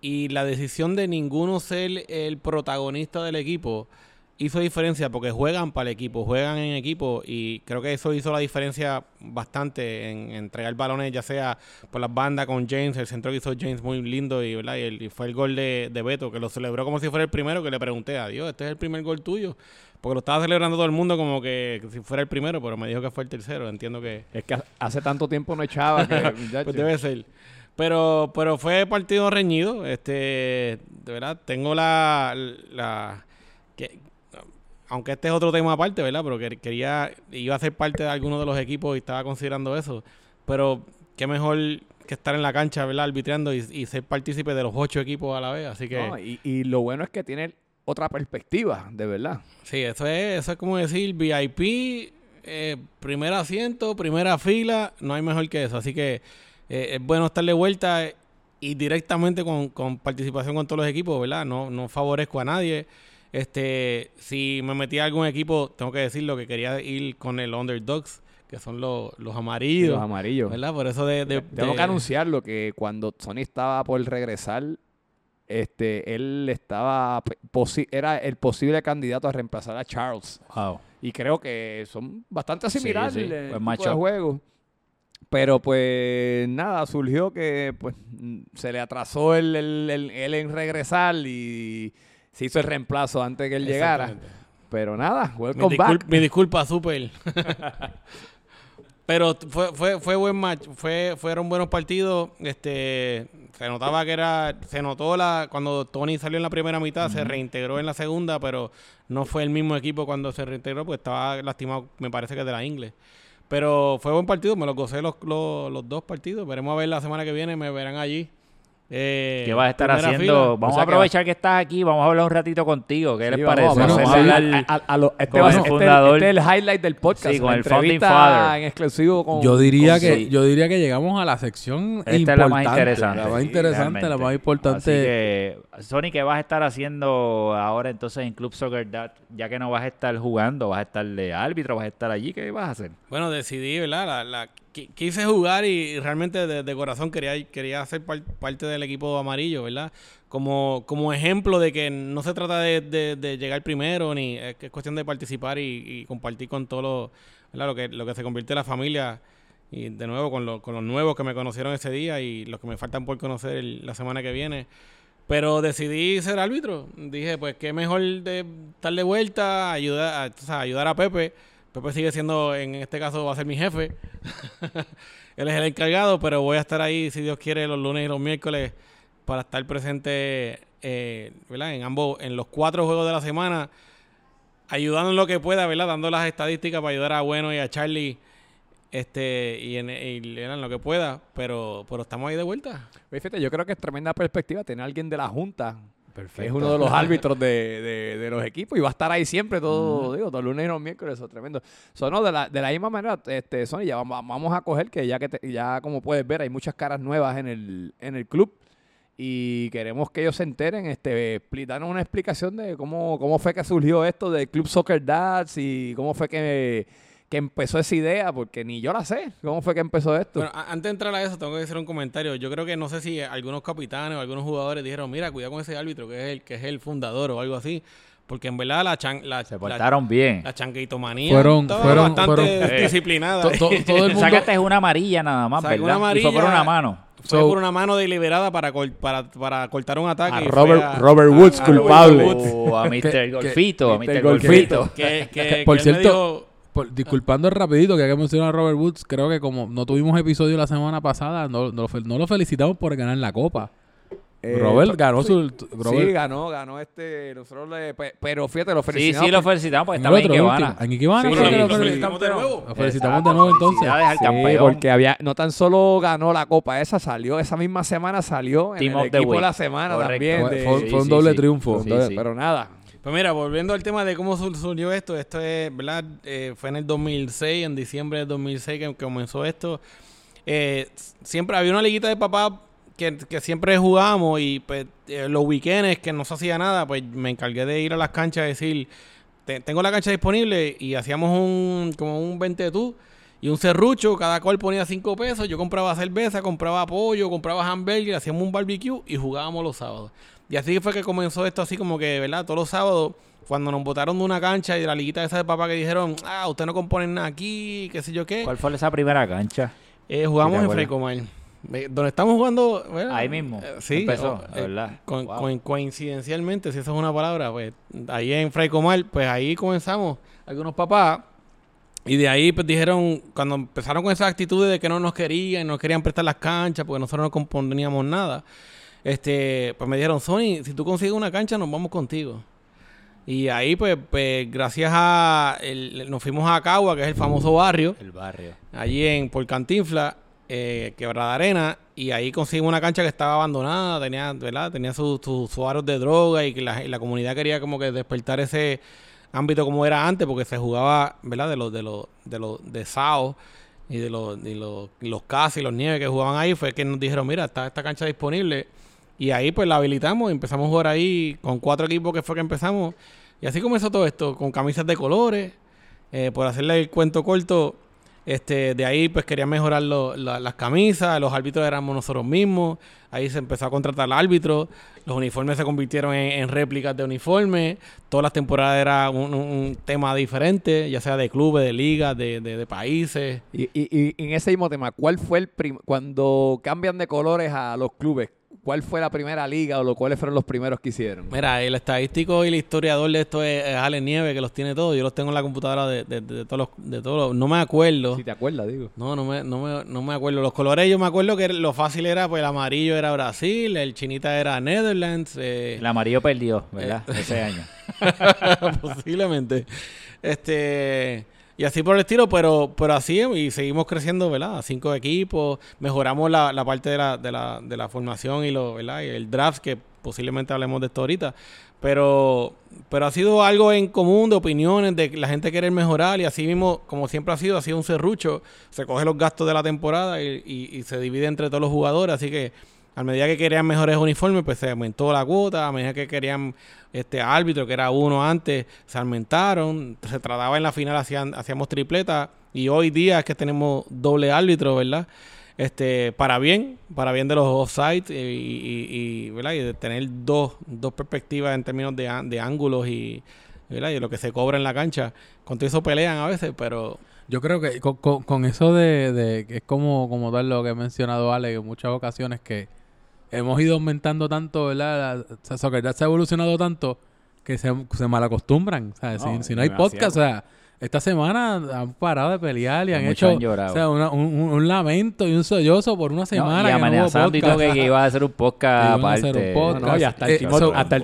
y la decisión de ninguno ser el protagonista del equipo hizo diferencia porque juegan para el equipo, juegan en equipo y creo que eso hizo la diferencia bastante en, entregar balones, ya sea por las bandas con James, el centro que hizo James muy lindo y, ¿verdad? y, el- y fue el gol de, de Beto que lo celebró como si fuera el primero que le pregunté a Dios, este es el primer gol tuyo. Porque lo estaba celebrando todo el mundo como que si fuera el primero, pero me dijo que fue el tercero. Entiendo que Es que hace tanto tiempo no echaba que... pues debe ser. Pero, pero fue partido reñido. Este, de verdad, tengo la, la que, aunque este es otro tema aparte, ¿verdad? Pero que- quería, iba a ser parte de alguno de los equipos y estaba considerando eso. Pero qué mejor que estar en la cancha, ¿verdad? Arbitrando y, y ser partícipe de los ocho equipos a la vez. Así que, No, y, y lo bueno es que tiene otra perspectiva, de verdad. sí, eso es, eso es como decir VIP, eh, primer asiento, primera fila, no hay mejor que eso. Así que eh, es bueno estar de vuelta y directamente con, con participación con todos los equipos, ¿verdad? No, no favorezco a nadie. Este, si me metí a algún equipo, tengo que decirlo que quería ir con el Underdogs, que son los, los amarillos, los amarillos. ¿verdad? Por eso de, de- Tengo de- que anunciarlo que cuando Sony estaba por regresar, este, él estaba era el posible candidato a reemplazar a Charles. Wow. Y creo que son bastante Sí, similares sí, el de matchup. juego. Pero pues nada, surgió que pues se le atrasó el, el- el- él en regresar y se hizo el reemplazo antes que él llegara. Pero nada, Mi, welcome back. mi disculpa, super. Pero fue, fue, fue buen match, fue, fueron buenos partidos. Este, se notaba que era, se notó la, cuando Tony salió en la primera mitad, se reintegró en la segunda, pero no fue el mismo equipo cuando se reintegró, porque estaba lastimado, me parece que de la Ingle. Pero fue buen partido, me lo gocé los, los, los dos partidos. Veremos a ver la semana que viene, me verán allí. Eh, ¿Qué vas a estar haciendo? fila. Vamos O sea a aprovechar que estás aquí, vamos a hablar un ratito contigo. ¿Qué Sí, les vamos, parece? vamos, el- a- a- a lo- este va este- fundador. Este es el highlight del podcast. Sí, con el founding father. en exclusivo con... Yo diría con- que sí. yo diría que llegamos a la sección Esta es importante, la más interesante. la más sí, interesante, la más importante. Así que, Sony, ¿qué vas a estar haciendo ahora entonces en Club Soccer Dad? Ya que no vas a estar jugando, vas a estar de árbitro, vas a estar allí, ¿qué vas a hacer? Bueno, decidí, ¿verdad? La, la- quise jugar y realmente de, de corazón quería, quería ser par- parte del equipo amarillo, ¿verdad? Como, como ejemplo de que no se trata de, de- de llegar primero, ni es, cuestión de participar y, y compartir con todo lo, ¿verdad? lo, que, lo que se convierte en la familia. Y de nuevo con, lo- con los nuevos que me conocieron ese día y los que me faltan por conocer el- la semana que viene. Pero decidí ser árbitro. Dije, pues qué mejor de darle vuelta, ayudar a, o sea, ayudar a Pepe. Pepe sigue siendo, en este caso, va a ser mi jefe. Él es el encargado, pero voy a estar ahí, si Dios quiere, los lunes y los miércoles para estar presente, eh, ¿verdad? En ambos, en los cuatro juegos de la semana, ayudando en lo que pueda, ¿verdad? Dando las estadísticas para ayudar a Bueno y a Charlie, este, y en, lo que pueda, pero, pero estamos ahí de vuelta. Yo creo que es tremenda perspectiva tener a alguien de la Junta, es uno de los árbitros de, de- de los equipos y va a estar ahí siempre todo, digo, todos los lunes y los miércoles, eso es tremendo. So, no, de, la, de la misma manera, este, Sony, ya vamos, vamos a coger que ya que te- ya como puedes ver, hay muchas caras nuevas en el, en el club y queremos que ellos se enteren, este, darnos una explicación de cómo, cómo fue que surgió esto del Club Soccer Dads y cómo fue que, que empezó esa idea, porque ni yo la sé, cómo fue que empezó esto. Bueno, a- antes de entrar a eso, tengo que hacer un comentario. Yo creo que no sé si algunos capitanes o algunos jugadores dijeron, mira, cuidado con ese árbitro que es el que es el fundador o algo así. Porque en verdad la chan, la, Se la, portaron bien. la changuitomanía Fueron- fueron- bastante fueron- disciplinada. To- to- todo el mundo Sacaste una amarilla nada más, ¿verdad? una Y fue por una mano. Fue So- por una mano deliberada para, col- para, para cortar un ataque. A Robert- a- Robert a- Woods, a culpable. Robert Woods. O a Mr. que- Golfito, a Mr. Golfito. Que, que- Que, que por él me cierto, dijo- por- disculpando rapidito que hay que mencionar a Robert Woods, creo que como no tuvimos episodio la semana pasada, no, no lo no lo felicitamos por ganar la copa. Eh, Robert ganó sí. su... Sí, ganó, ganó este. Nosotros le, pe- pero fíjate, lo Sí, felicitamos. sí, lo por- felicitamos porque estaba en otro, Ikebana. En Ikebana Sí, sí, que lo lo felicitamos de nuevo. Lo felicitamos Exacto, de nuevo entonces. al Sí, campeón. porque había, no tan solo ganó la copa esa, salió, esa misma semana salió en Team el equipo de la semana Correcto. también. Fue, de- fue- Sí, fue un sí, doble sí. triunfo. Sí, Entonces, sí. Pero nada. Pues mira, volviendo al tema de cómo sur- surgió esto, esto es, ¿verdad? Eh, fue en el 2006, en diciembre del 2006 que comenzó esto. Eh, siempre había una liguita de papá que, siempre jugábamos y pues, eh, los weekends que no se hacía nada, pues me encargué de ir a las canchas y decir, "Te- tengo la cancha disponible y hacíamos un como un 20 tú y un serrucho, cada cual ponía 5 pesos, yo compraba cerveza, compraba pollo, compraba hamburger, hacíamos un barbecue y jugábamos los sábados. Y así fue que comenzó esto así como que, ¿verdad? Todos los sábados, cuando nos botaron de una cancha y de la liguita esa de papá que dijeron, ah, usted no componen nada aquí, qué sé yo qué. ¿Cuál fue esa primera cancha? Eh, jugamos ¿Sí te en acuerdas? Fray Comar. Eh, Donde estamos jugando, ¿verdad? Ahí mismo. Eh, sí, Empezó, o- de eh, verdad. Wow. coincidencialmente, si eso es una palabra, pues ahí en Fray Comar, pues ahí comenzamos algunos papás. Y de ahí pues dijeron, cuando empezaron con esas actitudes de que no nos querían, no querían prestar las canchas porque nosotros no componíamos nada, este, pues me dijeron, Sony, si tú consigues una cancha, nos vamos contigo. Y ahí pues, pues gracias a, el- nos fuimos a Cagua, que es el famoso barrio, El barrio. allí en por Cantinfla, eh, Quebrada Arena, y ahí conseguimos una cancha que estaba abandonada, tenía, ¿verdad? Tenía sus sus usuarios de droga y que la, y la comunidad quería como que despertar ese ámbito como era antes, porque se jugaba, ¿verdad? De los, de los, de los, de SAO y de los, y los, y los CAS y los Nieves que jugaban ahí, fue que nos dijeron, mira, está esta cancha disponible. Y ahí pues la habilitamos y empezamos a jugar ahí con cuatro equipos que fue que empezamos. Y así comenzó todo esto, con camisas de colores. Eh, por hacerle el cuento corto, este, de ahí pues querían mejorar las camisas, los árbitros éramos nosotros mismos, ahí se empezó a contratar árbitros, los uniformes se convirtieron en, réplicas de uniformes, todas las temporadas era un, tema diferente, ya sea de clubes, de ligas, de, países. Y en ese mismo tema, ¿cuál fue el prim- cuando cambian de colores a los clubes? ¿Cuál fue la primera liga o lo, cuáles fueron los primeros que hicieron? Mira, el estadístico y el historiador de esto es, es Ale Nieve, que los tiene todos, yo los tengo en la computadora de, de- de todos los, de todos los- no me acuerdo. Si te acuerdas, digo. No, no me, no, me, no me acuerdo. Los colores yo me acuerdo que lo fácil era, pues el amarillo era Brasil, el chinita era Netherlands, eh, El amarillo perdió, ¿verdad? Ese año. posiblemente. Este, y así por el estilo, pero, pero así y seguimos creciendo, ¿verdad? Cinco equipos, mejoramos la, la parte de la, de, la, de la formación y, lo, ¿verdad? y el draft, que posiblemente hablemos de esto ahorita. Pero, pero ha sido algo en común de opiniones, de la gente querer mejorar y así mismo, como siempre ha sido, ha sido un serrucho. Se coge los gastos de la temporada y se divide entre todos los jugadores. Así que a medida que querían mejores uniformes, pues se aumentó la cuota. A medida que querían este árbitro, que era uno antes, se aumentaron. Se trataba en la final, hacían, hacíamos tripleta. Y hoy día es que tenemos doble árbitro, ¿verdad? este para bien, para bien de los offsides y, y, ¿verdad? y de tener dos, dos perspectivas en términos de, de ángulos y, ¿verdad? y lo que se cobra en la cancha. Con eso pelean a veces, pero Yo creo que con, con- con eso de, de que es como, como tal lo que he mencionado Ale en muchas ocasiones que hemos ido aumentando tanto, ¿verdad? La, o sea, Soccer Dad se ha evolucionado tanto que se, se malacostumbran. Sea, No, si, si no hay demasiado. podcast, o sea, esta semana han parado de pelear y han hecho han o sea, una- un, un- lamento y un sollozo por una No, semana. y que no hubo amenazando y todo que, iba a hacer un podcast hacer aparte. un podcast. No, no, y hasta el, Eh, Timo- so- hasta el.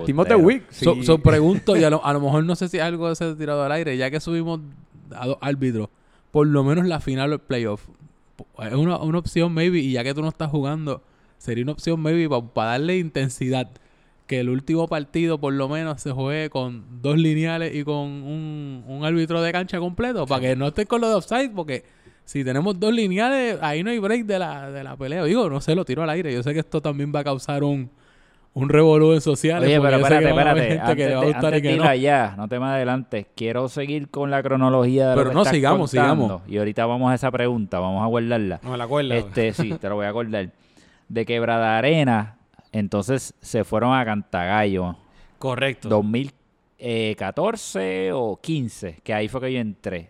So, sí. so pregunto, y a lo, a lo mejor no sé si algo se ha tirado al aire, ya que subimos a dos árbitros, por lo menos la final o el playoff. Es una, una opción, maybe, y ya que tú no estás jugando, sería una opción, maybe, para darle intensidad. Que el último partido, por lo menos, se juegue con dos lineales y con un, un árbitro de cancha completo, para que no estén con los de offside, porque si tenemos dos lineales, ahí no hay break de la, de la pelea. Digo, no sé, lo tiro al aire. Yo sé que esto también va a causar un, un revolú en sociales. Oye, pero espérate, espérate. Antes, le va a de, gustar y antes que de ir no. allá, no te me adelantes. Quiero seguir con la cronología de Pero lo que no, estás sigamos, contando. sigamos. Y ahorita vamos a esa pregunta, vamos a guardarla. no me la acuerdo. Este, sí, te lo voy a acordar. De Quebrada Arena, entonces se fueron a Cantagallo. Correcto. 2014 o 15, que ahí fue que yo entré.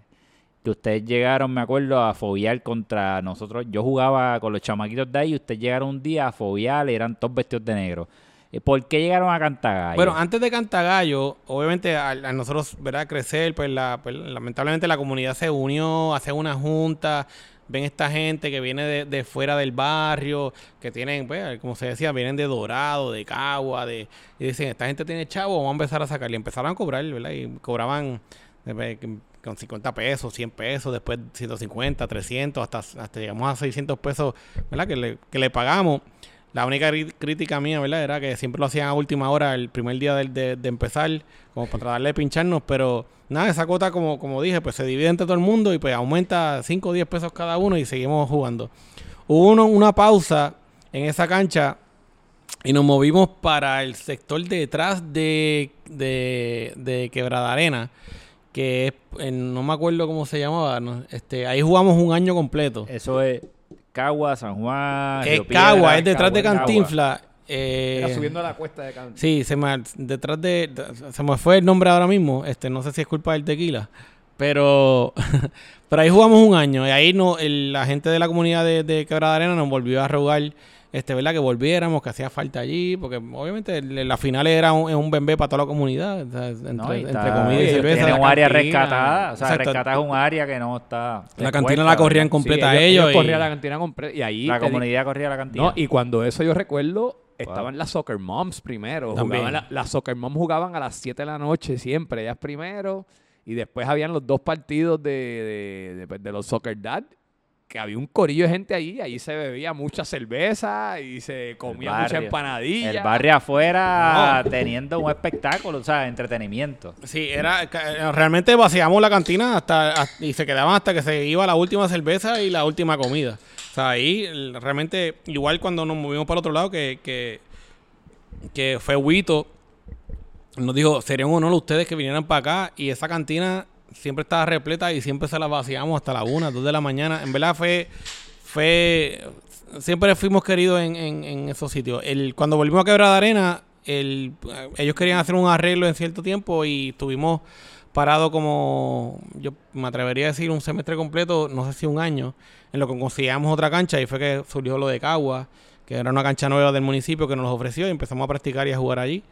Que ustedes llegaron, me acuerdo, a fobiar contra nosotros. Yo jugaba con los chamaquitos de ahí y ustedes llegaron un día a fobiar, eran todos vestidos de negro. Eh, ¿Por qué llegaron a Cantagallo? Bueno, antes de Cantagallo, obviamente al, a nosotros, ¿verdad? Crecer, pues, la, pues, lamentablemente la comunidad se unió, hace una junta, ven esta gente que viene de, de fuera del barrio, que tienen, pues, como se decía, vienen de Dorado, de Cagua, de, y dicen, esta gente tiene chavo, vamos a empezar a sacar. Y empezaron a cobrar, ¿verdad? Y cobraban eh, con 50 pesos, 100 pesos, después 150, 300, hasta, hasta llegamos a 600 pesos, ¿verdad? Que le, que le pagamos. La única crítica mía, ¿verdad? Era que siempre lo hacían a última hora, el primer día de, de empezar, como para tratar de pincharnos, pero nada, esa cuota, como, como dije, pues se divide entre todo el mundo y pues aumenta 5 o 10 pesos cada uno y seguimos jugando. Hubo uno- una pausa en esa cancha y nos movimos para el sector detrás de, de, de Quebrada Arena, que es, en- no me acuerdo cómo se llamaba, ¿no? este, ahí jugamos un año completo. Eso es Cagua, San Juan. Es Cagua, es detrás de. Cantinfla. eh, Era subiendo la cuesta de Can- Sí, se me, detrás de, de- se me fue el nombre ahora mismo. Este, no sé si es culpa del tequila, pero, pero ahí jugamos un año y ahí no, el- la gente de la comunidad de, de Quebrada Arena nos volvió a rogar, este, verdad, que volviéramos, que hacía falta allí, porque obviamente la final era un, un bembé para toda la comunidad, o sea, entre, No, entre comida y ellos cerveza. Tiene un área rescatada. O sea, Exacto. rescatada es un área que no está. La cantina la corrían completa Sí, ellos. y- corrían la cantina completa. Y ahí. La te di- comunidad corría la cantina. No, y cuando eso yo recuerdo, estaban las soccer moms primero. También. Jugaban la- las soccer moms jugaban a las 7 de la noche siempre, ellas primero. Y después habían los dos partidos de, de, de- pues, de los soccer dad. Que había un corillo de gente ahí, ahí se bebía mucha cerveza y se comía mucha barrio. empanadilla. El barrio afuera teniendo un espectáculo, o sea, entretenimiento. Sí, era ca- realmente vaciamos la cantina hasta, hasta- y se quedaban hasta que se iba la última cerveza y la última comida. O sea, ahí realmente, igual cuando nos movimos para el otro lado, que, que, que fue Huito, nos dijo, sería un honor ustedes que vinieran para acá y esa cantina siempre estaba repleta y siempre se la vaciamos hasta la una, dos de la mañana. En verdad fue, fue, siempre fuimos queridos en, en, en esos sitios. El, cuando volvimos a Quebrada Arena, el, ellos querían hacer un arreglo en cierto tiempo y estuvimos parados como, yo me atrevería a decir, un semestre completo, no sé si un año, en lo que conseguíamos otra cancha y fue que surgió lo de Cagua, que era una cancha nueva del municipio que nos ofreció y empezamos a practicar y a jugar allí.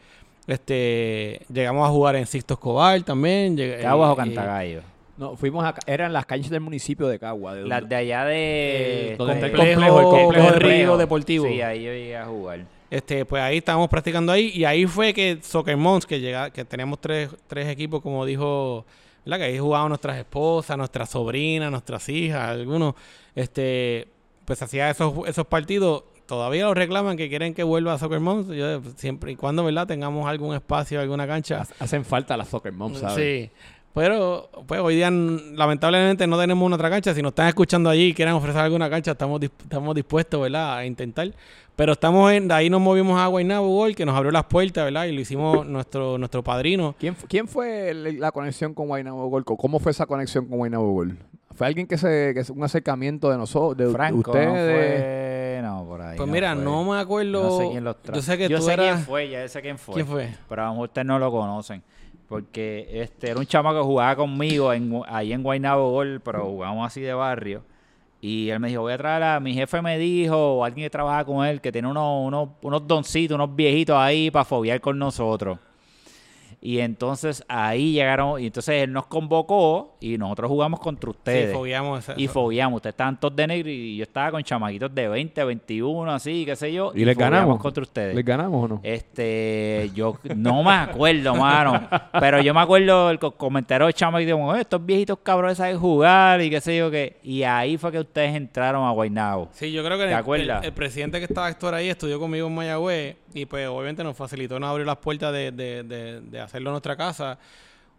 Este, llegamos a jugar en Sixto Escobar también. lleg- Caguas o Cantagallo. No, fuimos a, eran las calles del municipio de Cagua. De Las de allá de. Eh, donde está el complejo, complejo, el complejo de de Río Deportivo. Sí, ahí yo llegué a jugar. Este, pues ahí estábamos practicando ahí y ahí fue que Soccer Mons, que llega, que teníamos tres, tres equipos, como dijo ¿verdad? Que ahí jugaban nuestras esposas, nuestras sobrinas, nuestras hijas, algunos, este, pues hacía esos, esos partidos. Todavía lo reclaman que quieren que vuelva a Soccer Moms. Yo, siempre y cuando, ¿verdad? Tengamos algún espacio, alguna cancha. Ha- Hacen falta las soccer moms, ¿sabes? Sí. Pero, pues hoy día, lamentablemente, no tenemos una otra cancha. Si nos están escuchando allí y quieren ofrecer alguna cancha, estamos, dis- estamos dispuestos, ¿verdad? A intentar. Pero estamos en, de ahí nos movimos a Guaynabo Gol, que nos abrió las puertas, ¿verdad? Y lo hicimos nuestro, nuestro padrino. ¿Quién, quién fue la conexión con Guaynabo Gol? ¿Cómo fue esa conexión con Guaynabo Gol? ¿Fue alguien que se, que es un acercamiento de nosotros, de, de Franco, ustedes? no fue... Ahí Pues no mira, fue. no me acuerdo. No sé quién los trajo. Yo sé que Yo tú sé eras. quién fue, ya sé quién fue. ¿Quién fue? Pero a lo mejor ustedes no lo conocen. Porque este era un chamo que jugaba conmigo en, ahí en Guaynabo Gol, pero jugamos así de barrio. Y él me dijo, voy a traer a... Mi jefe me dijo, o alguien que trabaja con él, que tiene unos, unos, unos doncitos, unos viejitos ahí para fobiar con nosotros. Y entonces ahí llegaron, y entonces él nos convocó y nosotros jugamos contra ustedes. Sí, fogueamos esa- Y fogueamos, ustedes estaban todos de negro y yo estaba con chamaquitos de 20, 21, así, qué sé yo. ¿Y les fogueamos ganamos? contra ustedes. ¿Les ganamos o no? Este, yo no me acuerdo, mano. Pero yo me acuerdo el co- comentario de chamaquitos como, "Eh, estos viejitos cabrones saben jugar y qué sé yo qué. Y ahí fue que ustedes entraron a Guaynabo. Sí, yo creo que ¿Te el, acuerdas? el- el presidente que estaba actor ahí estudió conmigo en Mayagüez y pues obviamente nos facilitó, nos abrió las puertas de, de, de, de hacerlo en nuestra casa.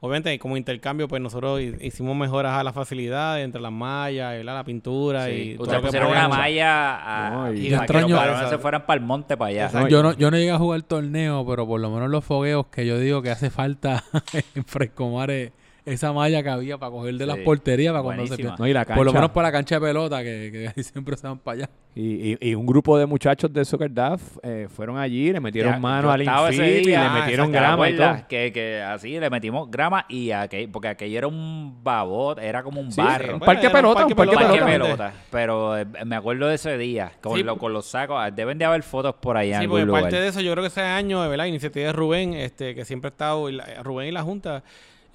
Obviamente como intercambio pues nosotros hi- hicimos mejoras a la facilidad entre las mallas, ¿verdad? la pintura y Ustedes lo que pusieron una malla a, No, y- y que extraño- los cabrones se fueran para el monte para allá. Exacto. yo, no, yo no llegué a jugar torneo, pero por lo menos los fogueos que yo digo que hace falta en Frescomar es esa malla que había para coger de las porterías para cuando se. No, y la cancha. Por lo menos para la cancha de pelota, que, que ahí siempre se van para allá. Y, y- y un grupo de muchachos de Soccer Daft eh, fueron allí, le metieron Ya, mano al infield y le metieron ¿te grama y todo. Que, que así le metimos grama y aquel, porque aquello era un babot, era como un Sí, barro. un parque Bueno, era un pelota, un parque pelota. pelota. Pero eh, me acuerdo de ese día, con, Sí. lo- con los sacos. ah, Deben de haber fotos por allá Sí, en porque algún lugar. parte de eso, yo creo que ese año, de verdad, iniciativa de Rubén, este, que siempre ha estado, y la- Rubén y la Junta,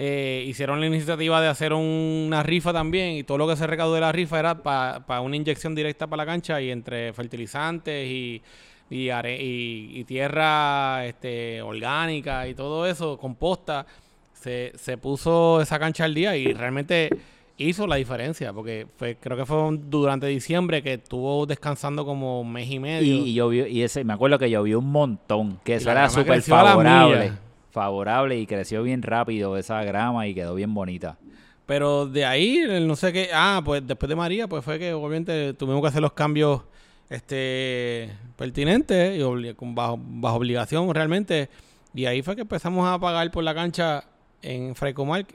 eh, hicieron la iniciativa de hacer una rifa también, y todo lo que se recaudó de la rifa era para una inyección directa para la cancha, y entre fertilizantes y, y, are- y- y tierra este, orgánica y todo eso, composta, se, se puso esa cancha al día y realmente hizo la diferencia, porque fue, creo que fue durante diciembre que estuvo descansando como un mes y medio. Y, llovió, y ese, me acuerdo que llovió un montón, que eso era súper favorable. Favorable y creció bien rápido esa grama y quedó bien bonita. Pero de ahí, no sé qué. Ah, pues después de María, pues fue que obviamente tuvimos que hacer los cambios este pertinentes y con bajo, bajo obligación realmente. Y ahí fue que empezamos a pagar por la cancha en Freicomar.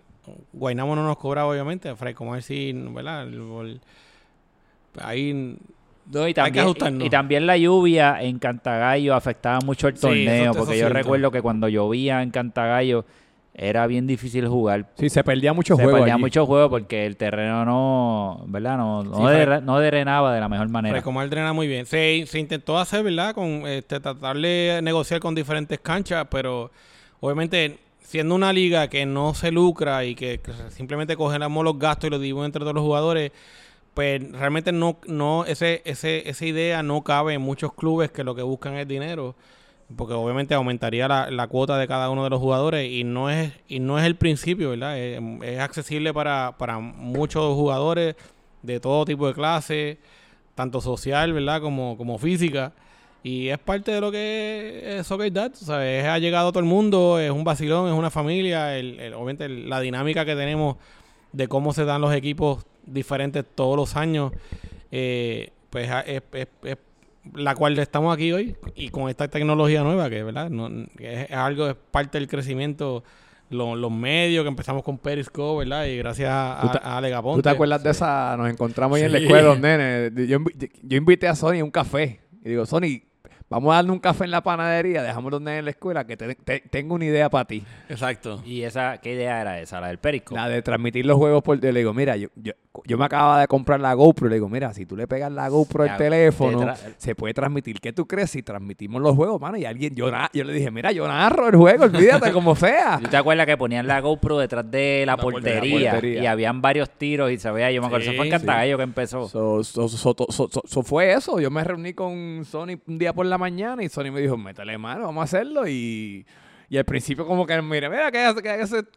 Guaynamo no nos cobraba, obviamente. Freicomar sí, ¿verdad? Ahí. No, y, que también, ajustarnos. y, y también la lluvia en Cantagallo afectaba mucho el Sí, torneo, porque yo cierto. recuerdo que cuando llovía en Cantagallo era bien difícil jugar. Sí, se perdía mucho Se juego perdía allí. mucho juego porque el terreno no, ¿verdad? No, no, Sí, dre- no drenaba de la mejor manera. Freicomar drena muy bien. Se, se intentó hacer, ¿verdad? Con este, tratar de negociar con diferentes canchas, pero obviamente siendo una liga que no se lucra y que, que simplemente cogemos los gastos y los dividimos entre todos los jugadores, pues realmente no, no, ese, ese, esa idea no cabe en muchos clubes que lo que buscan es dinero. Porque obviamente aumentaría la, la cuota de cada uno de los jugadores y no es, y no es el principio, ¿verdad? Es, es accesible para, para muchos jugadores de todo tipo de clases, tanto social, ¿verdad? Como, como física. Y es parte de lo que es Soccer Dad, ¿sabes? Ha llegado a todo el mundo, es un vacilón, es una familia. El, el- obviamente la dinámica que tenemos de cómo se dan los equipos diferentes todos los años, eh, pues ha- es, es- es la cual estamos aquí hoy y con esta tecnología nueva que, ¿verdad? No, que es, algo, es parte del crecimiento, lo- los medios que empezamos con Periscope, ¿verdad? Y gracias a, ¿Tú te- a Ale Gaponte. ¿Tú te acuerdas de esa? Nos encontramos ahí en la escuela, los nenes. Yo, invi- yo invité a Sony a un café. Y digo, Sony, vamos a darle un café en la panadería. Dejamos los nenes en la escuela que te- te- tengo una idea para ti. Exacto. ¿Y esa qué idea era esa? ¿La del Perisco? La de transmitir los juegos por... Le digo, mira, yo, yo, yo me acababa de comprar la GoPro. Le digo, mira, si tú le pegas la GoPro al teléfono, te se puede transmitir. ¿Qué tú crees si transmitimos los juegos, mano? Y alguien... Yo, yo le dije, mira, yo narro el juego, olvídate, como sea. ¿Tú te acuerdas que ponían la GoPro detrás de la, La portería, y habían varios tiros y se veía, yo me acuerdo, Sí, eso fue en sí. Cantagallo que empezó. So, so- so- so- so- so- so fue eso. Yo me reuní con Sony un día por la mañana y Sony me dijo, métele mano, vamos a hacerlo. Y, Y al principio como que, mira, mira, ¿qué,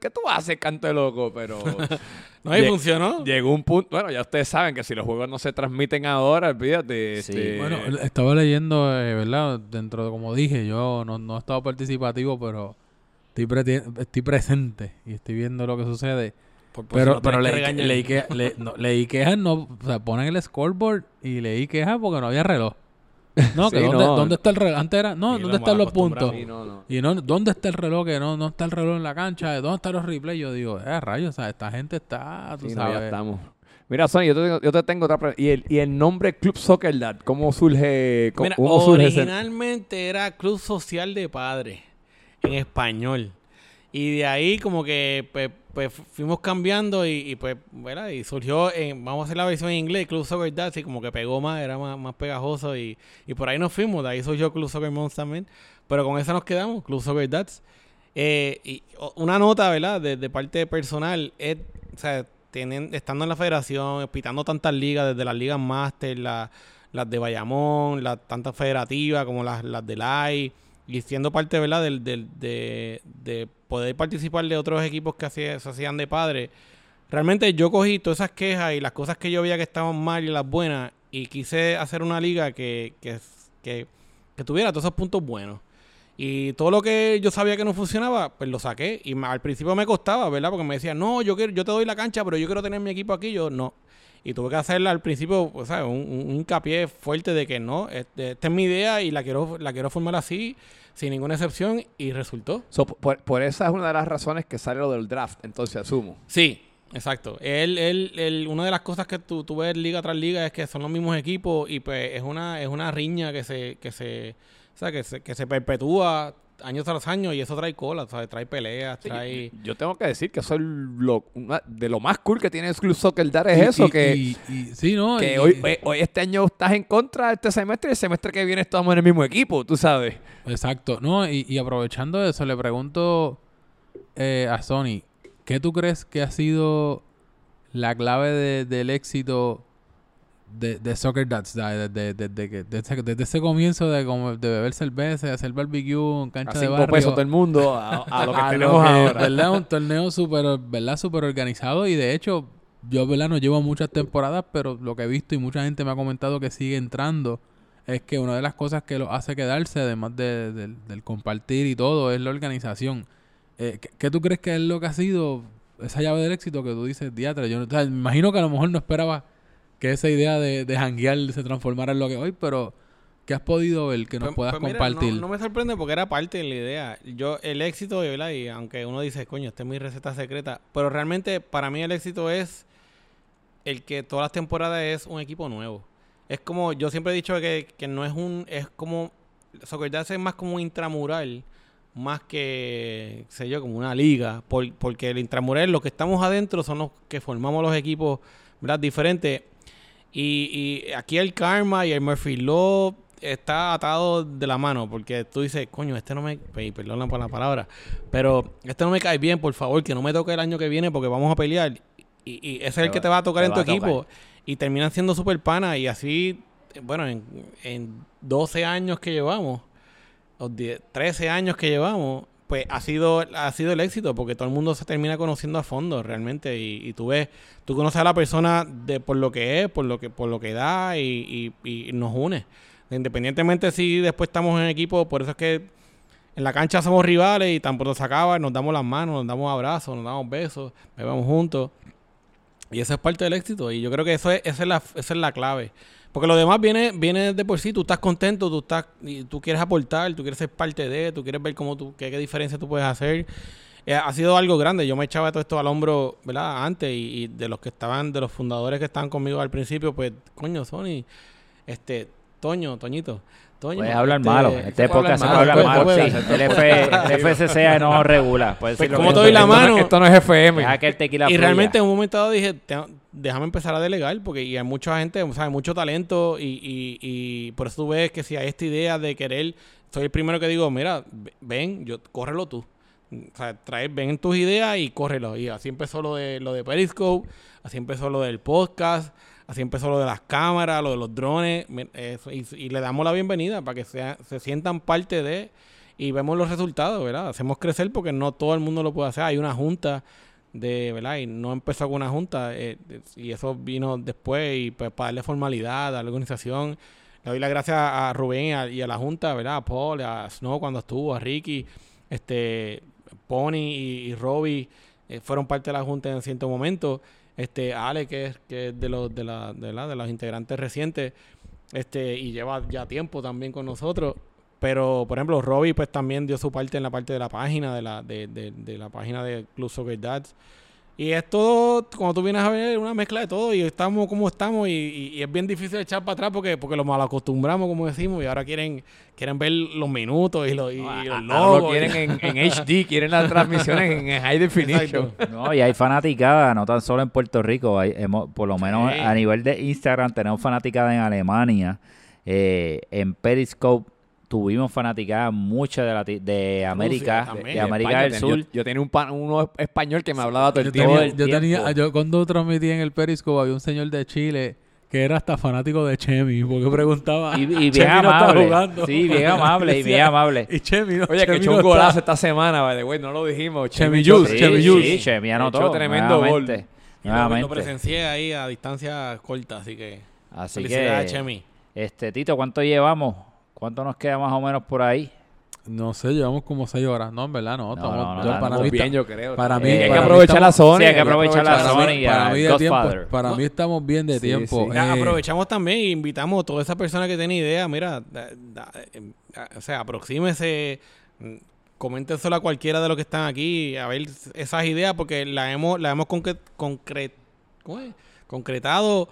qué, tú haces, canto de loco? Pero No, y funcionó. llegó un punto, bueno, ya ustedes saben que si los juegos no se transmiten ahora, olvídate. Sí. este, Bueno, estaba leyendo, eh, ¿verdad? Dentro de, como dije, yo no, no he estado participativo, pero estoy, estoy presente y estoy viendo lo que sucede. Por- por si Pero, no pero tenés que leí, leí, que, le- no, leí quejas, no, o sea, ponen el scoreboard y leí quejas porque no había reloj. No, que Sí, ¿dónde, no. ¿dónde está el reloj? Antes era, no, Sí, ¿dónde lo están los puntos? no, no. Y no, ¿dónde está el reloj? Que no, no está el reloj en la cancha. ¿Dónde están los replays? Yo digo, eh, rayos, o sea, esta gente está, tú Sí, no, ya sabes. estamos. Mira, Sony, yo te tengo, yo te tengo otra pregunta. ¿Y el, y el nombre Club Soccer Dad, ¿cómo surge? cómo- Mira, cómo surge ese- originalmente era Club Social de Padres en español. Y de ahí como que pues, pues, fuimos cambiando y, pues, ¿verdad? Y surgió, en, vamos a hacer la versión en inglés, Club Soccer Dads, y como que pegó más, era más, más pegajoso y, y por ahí nos fuimos, de ahí surgió Club Soccer Moms también. Pero con eso nos quedamos, Club Soccer Dads. Eh, y una nota, ¿verdad? De, de parte personal, es, o sea, tienen, estando en la federación, pitando tantas ligas, desde las ligas máster, la- las de Bayamón, las tantas federativas como las, las del AI, y siendo parte, ¿verdad? Del, del- de, de poder participar de otros equipos que se hacían de padre. Realmente yo cogí todas esas quejas y las cosas que yo veía que estaban mal y las buenas, y quise hacer una liga que, que, que, tuviera todos esos puntos buenos. Y todo lo que yo sabía que no funcionaba, pues lo saqué. Y al principio me costaba, ¿verdad? Porque me decían, no, yo quiero, yo te doy la cancha, pero yo quiero tener mi equipo aquí. Yo, no. Y tuve que hacerla al principio, pues, ¿sabes? Un, un- hincapié fuerte de que no, este- esta es mi idea y la quiero, la quiero formar así, sin ninguna excepción, y resultó. So, por, por esa es una de las razones que sale lo del draft, entonces asumo. Sí, exacto. Él, él, él- una de las cosas que tú, tú ves liga tras liga es que son los mismos equipos y pues es una, es una riña que se, que se, o sea, que se, que se perpetúa año tras año y eso trae cola, ¿sabes? Trae peleas, Sí, trae... yo, yo tengo que decir que eso es lo, una- de lo más cool que tiene el Club Soccer Dad es Y- eso, y- que, y- y- sí, ¿no? que Y- hoy, hoy, hoy este año estás en contra este semestre y el semestre que viene estamos en el mismo equipo, tú sabes. Exacto. No, y, y aprovechando eso, le pregunto eh, a Sony, ¿qué tú crees que ha sido la clave de- del éxito de, de Soccer Dads? Desde, que- desde, desde ese comienzo de, como de beber cerveza, de hacer barbecue en A cancha de cinco barrio. pesos todo el mundo, a, a lo que a tenemos que, ahora. ¿verdad? Un torneo súper, ¿verdad? Súper organizado y de hecho, yo, ¿verdad? No llevo muchas temporadas, pero lo que he visto y mucha gente me ha comentado que sigue entrando es que una de las cosas que lo hace quedarse, además de- del- del compartir y todo, es la organización. Eh, ¿qué, qué tú crees que es lo que ha sido esa llave del éxito que tú dices, diatra? Yo o sea, me imagino que a lo mejor no esperaba que esa idea de, de janguear se transformara en lo que hoy, pero ¿qué has podido ver que nos Pues- puedas pues mira, compartir? No, no me sorprende porque era parte de la idea. Yo, el éxito, ¿verdad? Y aunque uno dice, coño, esta es mi receta secreta, pero realmente para mí el éxito es el que todas las temporadas es un equipo nuevo. Es como, yo siempre he dicho que, que no es un, es como, Soccer Dads es más como un intramural, más que, qué sé yo, como una liga, por- porque el intramural, los que estamos adentro son los que formamos los equipos, ¿verdad? Diferentes. Y, y aquí el karma y el Murphy Law está atado de la mano, porque tú dices, coño, este no me, pe- perdona por la palabra, pero este no me cae bien, por favor, que no me toque el año que viene porque vamos a pelear. Y, y ese es el que te va a tocar en tu equipo. Y terminan siendo super pana y así, bueno, en, en 12 años que llevamos, o 10, 13 años que llevamos, pues ha sido, ha sido el éxito, porque todo el mundo se termina conociendo a fondo realmente. Y, y tú ves, tú conoces a la persona de por lo que es, por lo que, por lo que da, y, y- y nos une. Independientemente si después estamos en equipo, por eso es que en la cancha somos rivales y tan pronto se acaba, nos damos las manos, nos damos abrazos, nos damos besos, bebamos juntos. Y eso es parte del éxito. Y yo creo que eso es, esa, es la, esa es la clave. Porque lo demás viene, viene de por sí. Tú estás contento, tú estás, y tú quieres aportar, tú quieres ser parte de, tú quieres ver cómo tú, qué, qué diferencia tú puedes hacer. Eh, ha sido algo grande. Yo me echaba todo esto al hombro, ¿verdad? Antes, y, y de los que estaban, de los fundadores que estaban conmigo al principio, pues, coño, Sony, este, Toño, Toñito. Toño, Puedes hablar este, malo. En este puede podcast se puede hablar malo, puede, Sí, puede, el, F, el FCC no regula. Puedes Pues, decir lo ¿cómo que te doy la mano? Esto no es FM. Deja que el tequila Y realmente en un momento dado dije, "Te- déjame empezar a delegar, porque y hay mucha gente, o sea, hay mucho talento, y, y, y por eso tú ves que si hay esta idea de querer, soy el primero que digo, mira, ve- ven, yo, córrelo tú. O sea, trae, ven tus ideas y córrelo. Y así empezó lo de, lo de Periscope, así empezó lo del podcast, así empezó lo de las cámaras, lo de los drones, eso, y, le damos la bienvenida para que sea, se sientan parte de... y vemos los resultados, ¿verdad? Hacemos crecer porque no todo el mundo lo puede hacer. Hay una junta de, ¿verdad? Y no empezó con una junta eh, y eso vino después y pues para darle formalidad a la organización. Le doy las gracias a Rubén y a, y a la junta, ¿verdad? A Paul, a Snow cuando estuvo, a Ricky, este, Pony y, y Robbie eh, fueron parte de la junta en cierto momento. Este, Ale, que es, que es de los de la, de la- de los integrantes recientes, este, y lleva ya tiempo también con nosotros. Pero, por ejemplo, Robbie pues también dio su parte en la parte de la página, de la, de, de, de la página de Club Soccer Dads. Y es todo, cuando tú vienes a ver, una mezcla de todo y estamos como estamos y, y- y es bien difícil echar para atrás porque, porque lo mal acostumbramos, como decimos, y ahora quieren, quieren ver los minutos y los, y, y los logos. lo quieren en, en HD, quieren las transmisiones en, en high definition. Exacto. No, y hay fanaticada, no tan solo en Puerto Rico, hay, hemos- por lo menos Sí. a nivel de Instagram tenemos fanaticada en Alemania, eh, en Periscope tuvimos fanaticada mucha de, de América, también. de América España, del yo- Sur. Yo, yo tenía un pan- uno español que me hablaba todo Yo el todo tiempo. tenía, el yo, tenía- yo cuando transmití en el Periscope había un señor de Chile que era hasta fanático de Chemi, porque preguntaba. Y, y bien no amable. jugando. sí, bien amable y bien amable. Y Chemi no, Oye, que Chemi echó no un golazo está. esta semana, the way, no lo dijimos. Chemi echó- Sí, Chemi sí, Juice. Chemi Echó anotó. tremendo gol. nuevamente, lo- nuevamente. Lo presencié ahí a distancia corta, así que Así felicidades, que, Chemi. este Tito, ¿cuánto llevamos? ¿Cuánto nos queda más o menos por ahí? No sé, llevamos como seis horas. No, en verdad, no. No, estamos- no, no, yo- no, para Estamos mí bien, yo creo. para mí- Eh, hay que para mí aprovechar la zona. Sí, hay que aprovechar la para zona mí, y para mí de tiempo, para mí estamos bien de Sí, tiempo. sí. Ya, Eh, aprovechamos también e invitamos a toda esa persona que tiene idea, mira, da- da- eh, o sea, aproxímese, mm, coméntenselo a cualquiera de los que están aquí, a ver esas ideas, porque las hemos, las hemos concre- concre- ¿cómo es? concretado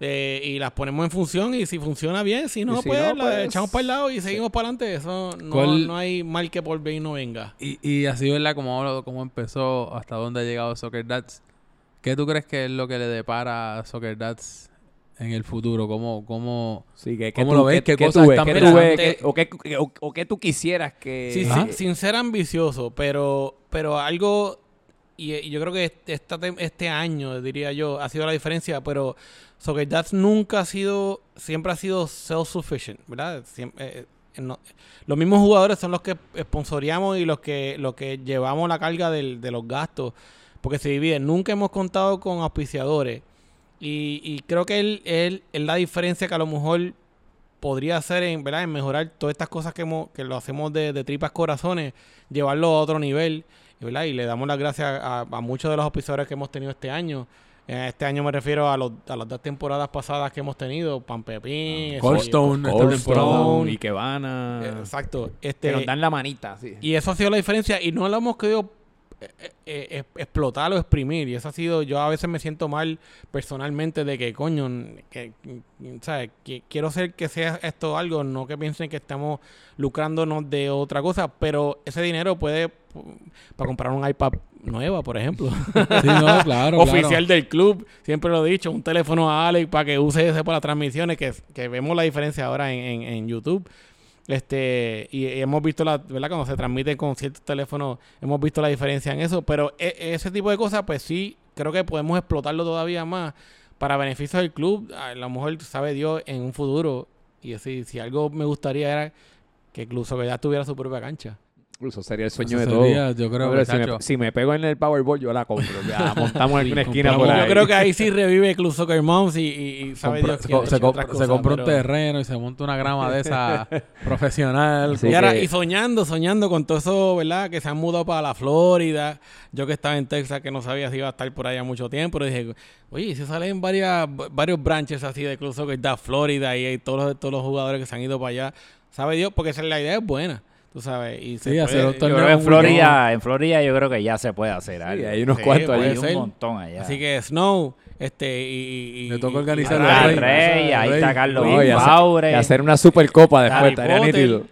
eh, y las ponemos en función y si funciona bien, si no, si pues no, la pues, echamos para el lado y seguimos para adelante. Eso no, ¿Cuál- no hay mal que por bien no venga. Y, y así, ¿verdad? Como, como empezó, hasta dónde ha llegado Soccer Dads. ¿Qué tú crees que es lo que le depara a Soccer Dads en el futuro? ¿Cómo, cómo, Sí, que, ¿Cómo tú- lo ves? ¿Qué que cosas tú ves? están ¿Qué tú ves? pensando? ¿Qué- o, qué, o- o qué tú quisieras que... Sí, sin, sin ser ambicioso, pero, pero algo, y, yo creo que este, este año, diría yo, ha sido la diferencia, pero Soccer Dads nunca ha sido, siempre ha sido self-sufficient, ¿verdad? Siempre, eh, no- los mismos jugadores son los que sponsoreamos y los que, los que llevamos la carga del- de los gastos, porque se divide. Nunca hemos contado con auspiciadores. Y, y creo que él, él, es la diferencia que a lo mejor podría hacer en, ¿verdad? en mejorar todas estas cosas que, hemos, que lo hacemos de tripas corazones, llevarlo a otro nivel. ¿Verdad? Y le damos las gracias a, a muchos de los auspiciadores que hemos tenido este año. Eh, Este año me refiero a, los, a las dos temporadas pasadas que hemos tenido, Pan Pepín, Cold eso- Stone, esta Cold temporada. Stone, Ikebana. Exacto. que Este, nos dan la manita, sí. y eso ha sido la diferencia y no lo hemos querido eh, eh, explotar o exprimir. Y eso ha sido, yo a veces me siento mal personalmente de que, coño, que, ¿sabes? Que quiero hacer que sea esto algo, no que piensen que estamos lucrándonos de otra cosa, pero ese dinero puede pu- para comprar un iPad nueva, por ejemplo. Sí, no, claro, Oficial del club, siempre lo he dicho, un teléfono a Alex para que use ese para las transmisiones, que, que vemos la diferencia ahora en, en- en YouTube. Este, y, y hemos visto la, ¿verdad? Cuando se transmite con ciertos teléfonos, hemos visto la diferencia en eso. Pero e- ese tipo de cosas, pues sí, creo que podemos explotarlo todavía más para beneficio del club. A lo mejor sabe Dios en un futuro. Y así, si algo me gustaría era que incluso que ya tuviera su propia cancha. Incluso sería el Eso sueño de sería, todo. yo creo que, si, me, si me pego en el Powerball, yo la compro. Ya montamos en una esquina por Yo ahí. creo que ahí sí revive Club Soccer Moms y, y- y sabe Dios se, ha se se compra un terreno y se monta una grama de esa profesional. Y, ahora, que- y soñando, soñando con todo eso, ¿verdad? Que se han mudado para la Florida. Yo que estaba en Texas, que no sabía si iba a estar por allá mucho tiempo, pero dije, oye, ¿y si salen varias, varios branches así de Club Soccer da Florida y hay todos los, todos los jugadores que se han ido para allá. ¿Sabe Dios? Porque esa, la idea es buena, tú sabes. Y se Sí, hacer un Yo torneo creo que en Florida, en Florida yo creo que ya se puede hacer algo. hay unos Sí, cuantos puede ahí. Hay ser. un montón allá. Así que Snow, este, y... y- y- Le toca y- organizar y- el Ah, Rey. Rey, ahí está Carlos No, y hacer- Faure. Y hacer una supercopa después, estaría nítido.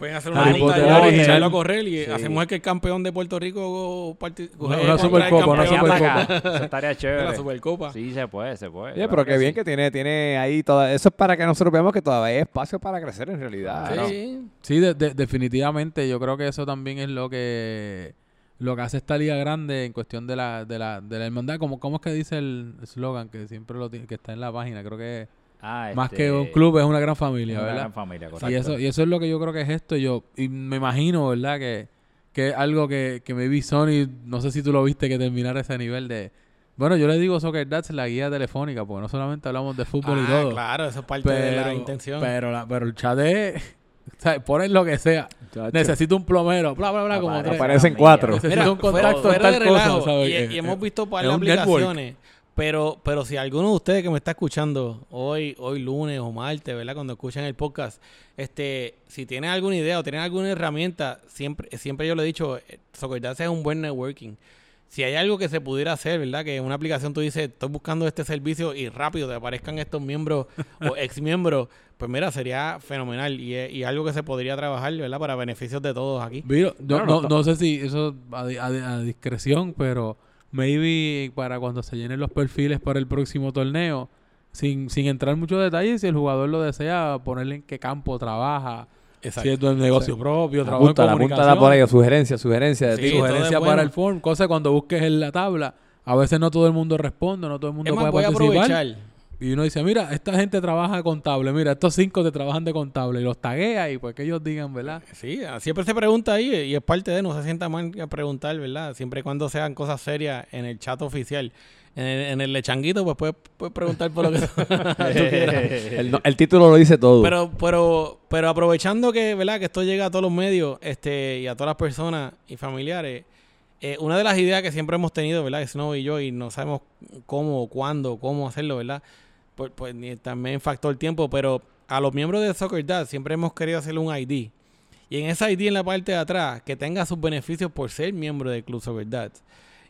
Pueden hacer una Harry Potter allá y original. echarlo a correr y Sí. hacemos que el campeón de Puerto Rico Una- eh, una el Supercopa, una Supercopa. Eso estaría chévere. la Supercopa. Sí, se puede, se puede. Claro pero qué que bien sí. que tiene, tiene ahí toda... Eso es para que nosotros veamos que todavía hay espacio para crecer en realidad. Sí. Sí, de- de- definitivamente. Yo creo que eso también es lo que lo que hace esta liga grande en cuestión de la de la, de la hermandad. Como, ¿Cómo es que dice el eslogan que siempre lo tiene, que está en la página? Creo que Ah, Más este, que un club, es una gran familia, una ¿verdad? gran familia, Y correcto. eso, y eso es lo que yo creo que es esto. Yo, y me imagino, ¿verdad? Que, que es algo que, que maybe Sony, no sé si tú lo viste, que terminara ese nivel de... Bueno, yo le digo Soccer Dats la guía telefónica, porque no solamente hablamos de fútbol y Ah, todo. claro, eso es parte de la intención. Pero, la- pero el chat es... O sea, ponen lo que sea. Necesito un plomero, bla, bla, bla, como Aparece tres. Aparecen cuatro. Necesito un contacto fuera de tal cosa, relajo, ¿sabes? y, y hemos visto par es de un network. aplicaciones, pero, pero si alguno de ustedes que me está escuchando hoy, hoy lunes o martes, ¿verdad? Cuando escuchan el podcast, este, si tienen alguna idea o tienen alguna herramienta, siempre, siempre yo le he dicho, eh, Soccerdads es un buen networking. Si hay algo que se pudiera hacer, ¿verdad? Que en una aplicación tú dices, estoy buscando este servicio y rápido te aparezcan estos miembros o ex miembros, pues mira, sería fenomenal y, y algo que se podría trabajar, ¿verdad? Para beneficios de todos aquí. Viro, no, no, no- no sé si eso a, di- a a discreción, pero maybe para cuando se llenen los perfiles para el próximo torneo, sin, sin entrar en muchos detalles, si el jugador lo desea, ponerle en qué campo trabaja, si es negocio propio, trabajo en comunicación, por ahí, sugerencia, sugerencia de Sí, sugerencia para el form, cosa cuando busques en la tabla, a veces no todo el mundo responde, no todo el mundo Es más, puede voy a participar. aprovechar. Y uno dice, mira, esta gente trabaja contable, mira, estos cinco te trabajan de contable y los taguea y pues que ellos digan, ¿verdad? Sí, ah, siempre se pregunta ahí y es parte de, no se sienta mal a preguntar, ¿verdad? Siempre y cuando sean cosas serias en el chat oficial. En el, en el lechanguito, pues puedes, puedes preguntar por lo que tú quieras. El título lo dice todo. Pero, pero, pero aprovechando que, ¿verdad? Que esto llega a todos los medios este, y a todas las personas y familiares, eh, una de las ideas que siempre hemos tenido, ¿verdad? Snow y yo, y no sabemos cómo, cuándo, cómo hacerlo, ¿verdad? Pues, pues ni- también factor tiempo, pero a los miembros de Soccer Dad siempre hemos querido hacerle un ID. Y en ese ID en la parte de atrás, que tenga sus beneficios por ser miembro del Club Soccer Dad.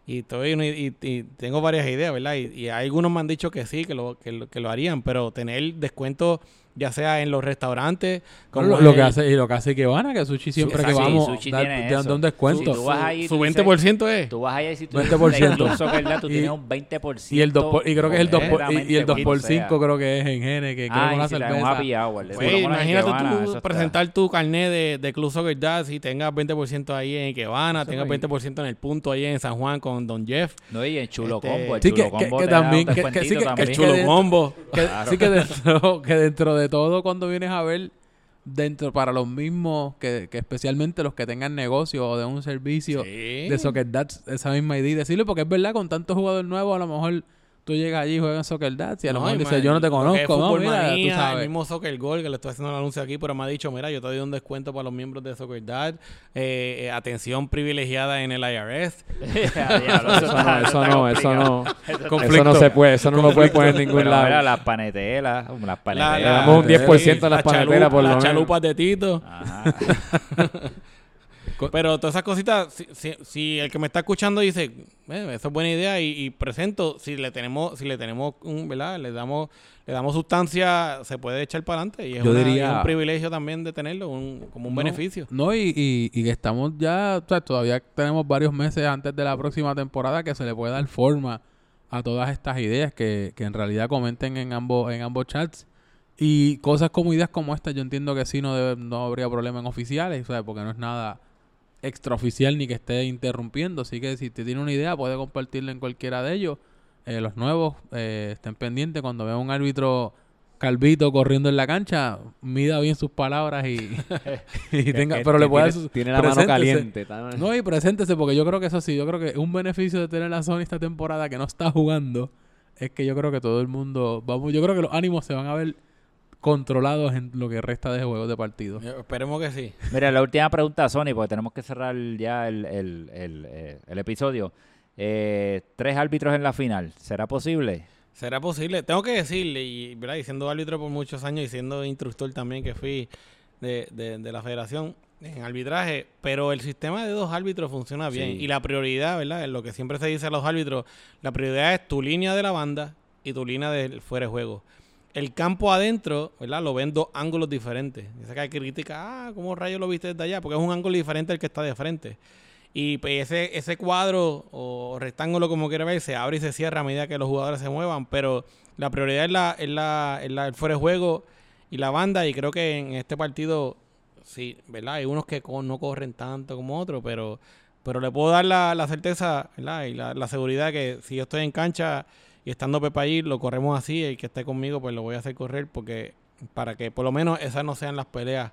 Y, estoy, y, y tengo varias ideas, ¿verdad? Y, algunos me han dicho que sí, que lo, que, lo, que lo harían, pero tener descuento ya sea en los restaurantes, como lo, lo que hace, y lo que hace Ivana, que Sushi siempre que vamos Sushi da, tiene te dan un descuento. Si tú vas ahí, su tú dices- 20% es. Tú vas allá y si tú 20%. dices Club Soccer Dad, tú Y- tienes un 20%. y el 2 por- y creo que es el 2 por, y, y el 2 por completamente 5 creo que es en Gene, que creo Ah, que una si cerveza. happy hour. de Pues, seguro con la imagínate tú está- presentar tu carnet de, de Club Soccer Dad y tengas 20% ahí en Ikebana, Eso tengas no hay- 20% en el punto ahí en San Juan con Don Jeff, No, y en Chulo Este- Combo. El Sí, Chulo que- que- que también- que- que que- que el Chulo de- Combo. Que. Sí que dentro, que dentro de todo, cuando vienes a ver, dentro para los mismos, que, que especialmente los que tengan negocio o de un servicio Sí. de Soccer esa misma idea, decirle, porque es verdad, con tantos jugadores nuevos, a lo mejor tú llegas allí y juegas Soccer Dats y a lo No, mejor dices, yo no te conozco, no, mira, Manía, tú sabes. El mismo Soccer Gol, que le estoy haciendo el anuncio aquí, pero me ha dicho, mira, yo te doy un descuento para los miembros de Soccer Dad, eh, eh, atención privilegiada en el IRS. Eso no, eso no, eso no. Se puede, eso no lo puede poner en ningún Pero mira, lado. las panetelas, las La- panetelas. Le damos un 10% a las la chalupa- por lo Las menos. chalupas de Tito. Ajá. Pero todas esas cositas, si, si- si el que me está escuchando dice, "Eh, eso es buena idea y, y presento, si le tenemos, si le tenemos un, ¿verdad? Le damos, le damos sustancia, se puede echar para adelante y es, Yo una- diría- es un privilegio también de tenerlo, un- como un No, beneficio. No, y, y, y estamos ya, o sea, todavía tenemos varios meses antes de la próxima temporada que se le puede dar forma a todas estas ideas que, que en realidad comenten en ambos, en ambos chats. Y cosas como ideas como esta, yo entiendo que sí no, debe- no habría problema en oficiales, sea, porque no es nada extraoficial ni que esté interrumpiendo. Así que si te tiene una idea, puede compartirla en cualquiera de ellos. Eh, los nuevos eh, estén pendientes cuando vean un árbitro calvito corriendo en la cancha, mida bien sus palabras y, y tenga, Que- pero que le puede tiene, la mano caliente. No, y preséntese, porque yo creo que eso sí, yo creo que un beneficio de tener a Sony esta temporada que no está jugando es que yo creo que todo el mundo, vamos, yo creo que los ánimos se van a ver controlados en lo que resta de juegos de partido. Esperemos que sí. Mira, la última pregunta, Sony, porque tenemos que cerrar ya el, el, el, eh, el episodio. Eh, tres árbitros en la final, ¿será posible? ¿Será posible? Tengo que decirle, y, ¿verdad? y siendo árbitro por muchos años y siendo instructor también que fui de, de- de la federación en arbitraje, pero el sistema de dos árbitros funciona bien. Sí. Y la prioridad, ¿verdad? Lo que siempre se dice a los árbitros, la prioridad es tu línea de la banda y tu línea del fuera de juego. El campo adentro, ¿verdad? Lo ven dos ángulos diferentes. Dice que hay crítica, ah, ¿cómo rayos lo viste desde allá? Porque es un ángulo diferente al que está de frente. Y pues, ese, ese cuadro o rectángulo, como quiera ver, se abre y se cierra a medida que los jugadores se muevan. Pero la prioridad es, la, es, la, es la- el fuera de juego y la banda. Y creo que en este partido, sí, ¿verdad? Hay unos que no corren tanto como otros, pero, pero le puedo dar la, certeza y la, la seguridad que si yo estoy en cancha y estando Pepa allí, lo corremos así. El que esté conmigo, pues lo voy a hacer correr porque para que por lo menos esas no sean las peleas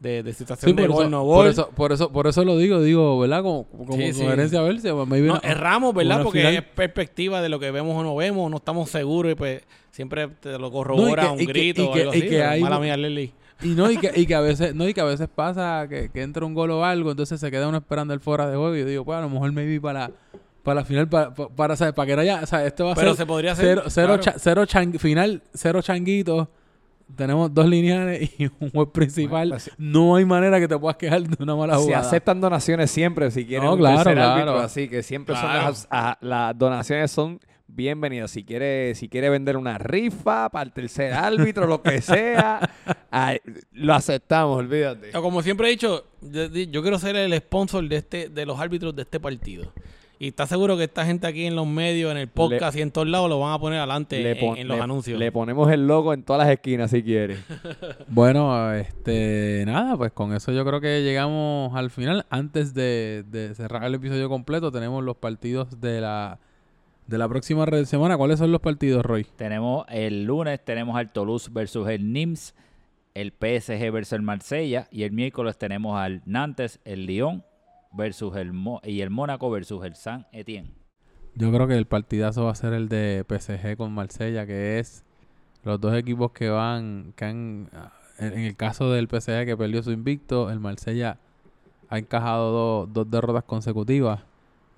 de, de situación Sí, de por, gol, eso, no por, gol. eso, por, eso, por eso lo digo, digo, ¿verdad? Como, como Sí, sí. sugerencia a ver si No, una- erramos, ¿verdad? Porque final- es perspectiva de lo que vemos o no vemos, no estamos seguros y pues siempre te lo corrobora No, y que- un y que- grito y o que- algo y así. que hay- Mala mía, Lely. Y no, y que, y que a veces, no, y que a veces pasa que, que entra un gol o algo, entonces se queda uno esperando el fuera de juego y yo digo, pues a lo mejor maybe para, para la final, para, para, para, ¿sabes? para que no haya, o sea, esto va a Pero ser se podría hacer. cero, cero, claro. cha- cero chan- final, cero changuitos, tenemos dos lineales y un juez principal, Bueno, pues, no hay manera que te puedas quejar de una mala Se jugada. aceptan donaciones siempre si quieren No, un claro, árbitro, así que siempre son Claro. las, a- las donaciones son bienvenidas. Si quiere, si quiere vender una rifa para el tercer árbitro, lo que sea, ay, lo aceptamos, olvídate. O Como siempre he dicho, yo, yo quiero ser el sponsor de este de los árbitros de este partido. Y está seguro que esta gente aquí en los medios, en el podcast y en todos lados lo van a poner adelante Le en, los le- anuncios. Le ponemos el logo en todas las esquinas si quiere. Bueno, este, nada, pues con eso yo creo que llegamos al final. Antes de, de cerrar el episodio completo, tenemos los partidos de la, de la próxima red semana. ¿Cuáles son los partidos, Roy? Tenemos el lunes, tenemos al Toulouse versus el Nims, el PSG versus el Marsella y el miércoles tenemos al Nantes, el Lyon versus el Mo- y el Mónaco versus el Saint Etienne. Yo creo que el partidazo va a ser el de PSG con Marsella, que es los dos equipos que van, que han, en el caso del PSG que perdió su invicto, el Marsella ha encajado dos- dos derrotas consecutivas.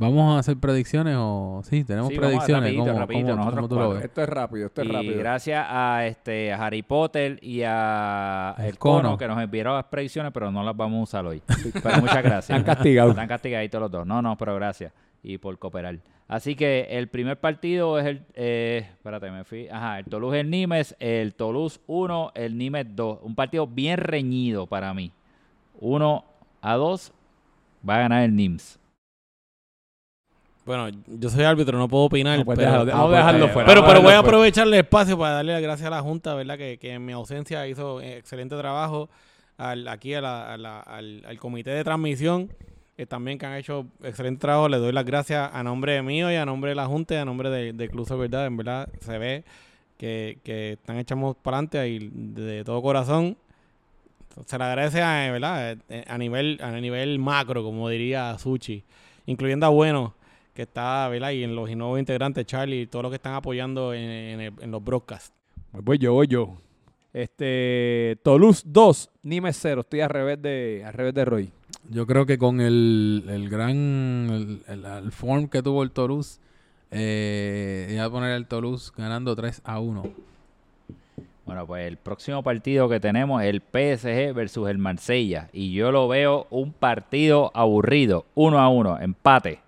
¿Vamos a hacer predicciones o sí? Tenemos Sí, predicciones. rapidito, ¿Cómo, rapidito, cómo- nosotros cómo tú lo cuatro. ves? Esto es rápido, esto es y rápido. gracias a este a Harry Potter y a El el Cono, Cono. que nos enviaron las predicciones, pero no las vamos a usar hoy. Pero muchas gracias. Están castigados. Están castigaditos los dos. No, no, pero gracias. Y por cooperar. Así que el primer partido es el... Eh, espérate, me fui. Ajá, el Toulouse el Nimes, el Toulouse 1, el Nimes 2. Un partido bien reñido para mí. 1 a 2 va a ganar el Nimes. Bueno, yo soy árbitro, no puedo opinar. No, pues pero, vamos a dejarlo fuera. pero, pero voy a dejarlo aprovechar el espacio para darle las gracias a la Junta, ¿verdad? Que, que en mi ausencia hizo eh, excelente trabajo. Al, aquí a la- a la- al, al comité de transmisión, eh, también que han hecho excelente trabajo. Le doy las gracias a nombre mío y a nombre de la Junta y a nombre de, de Club Verdad. En verdad se ve que, que están echando para adelante y de todo corazón. Se le agradece a, eh, ¿verdad? Eh, a nivel a nivel macro, como diría Suchi, incluyendo a Bueno, que está, ¿verdad? Y en los nuevos integrantes, Charlie, y todos los que están apoyando en, en el- en los broadcasts. Pues voy yo, voy yo. Este, Toulouse 2, Nimes 0. Estoy al revés de, al revés de Roy. Yo creo que con el, el gran el, el- el form que tuvo el Toulouse, eh, iba a poner el Toulouse ganando 3 a 1. Bueno, pues el próximo partido que tenemos es el PSG versus el Marsella. Y yo lo veo un partido aburrido. 1 a 1, empate.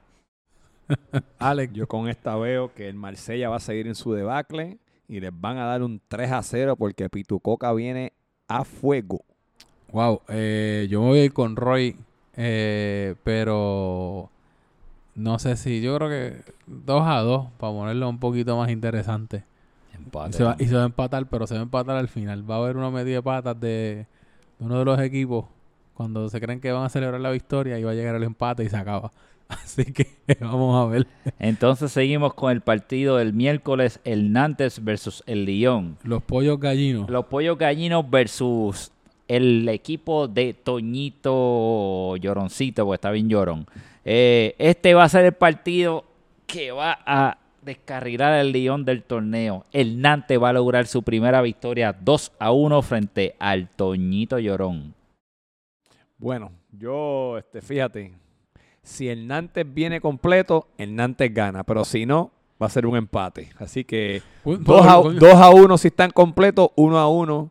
Alex, Yo con esta veo que el Marsella va a seguir en su debacle y les van a dar un 3 a 0 porque Pitucoca viene a fuego. wow, eh, yo me voy a ir con Roy, eh, pero no sé si, yo creo que 2 a 2 para ponerlo un poquito más interesante. Y Empate. se, va, y se va a empatar, pero se va a empatar al final. Va a haber una medida de patas de, de uno de los equipos cuando se creen que van a celebrar la victoria y va a llegar el empate y se acaba. Así que vamos a ver. Entonces seguimos con el partido del miércoles, el Nantes versus el Lyon. Los pollos gallinos. Los pollos gallinos versus el equipo de Toñito Lloroncito, porque está bien llorón. Eh, este va a ser el partido que va a descarrilar el Lyon del torneo. El Nantes va a lograr su primera victoria 2 a 1 frente al Toñito Llorón. Bueno, yo, este, fíjate, si el Nantes viene completo, el Nantes gana, pero si no, va a ser un empate. Así que Un- 2 a, un- 2 a 1 si están completos, 1 a 1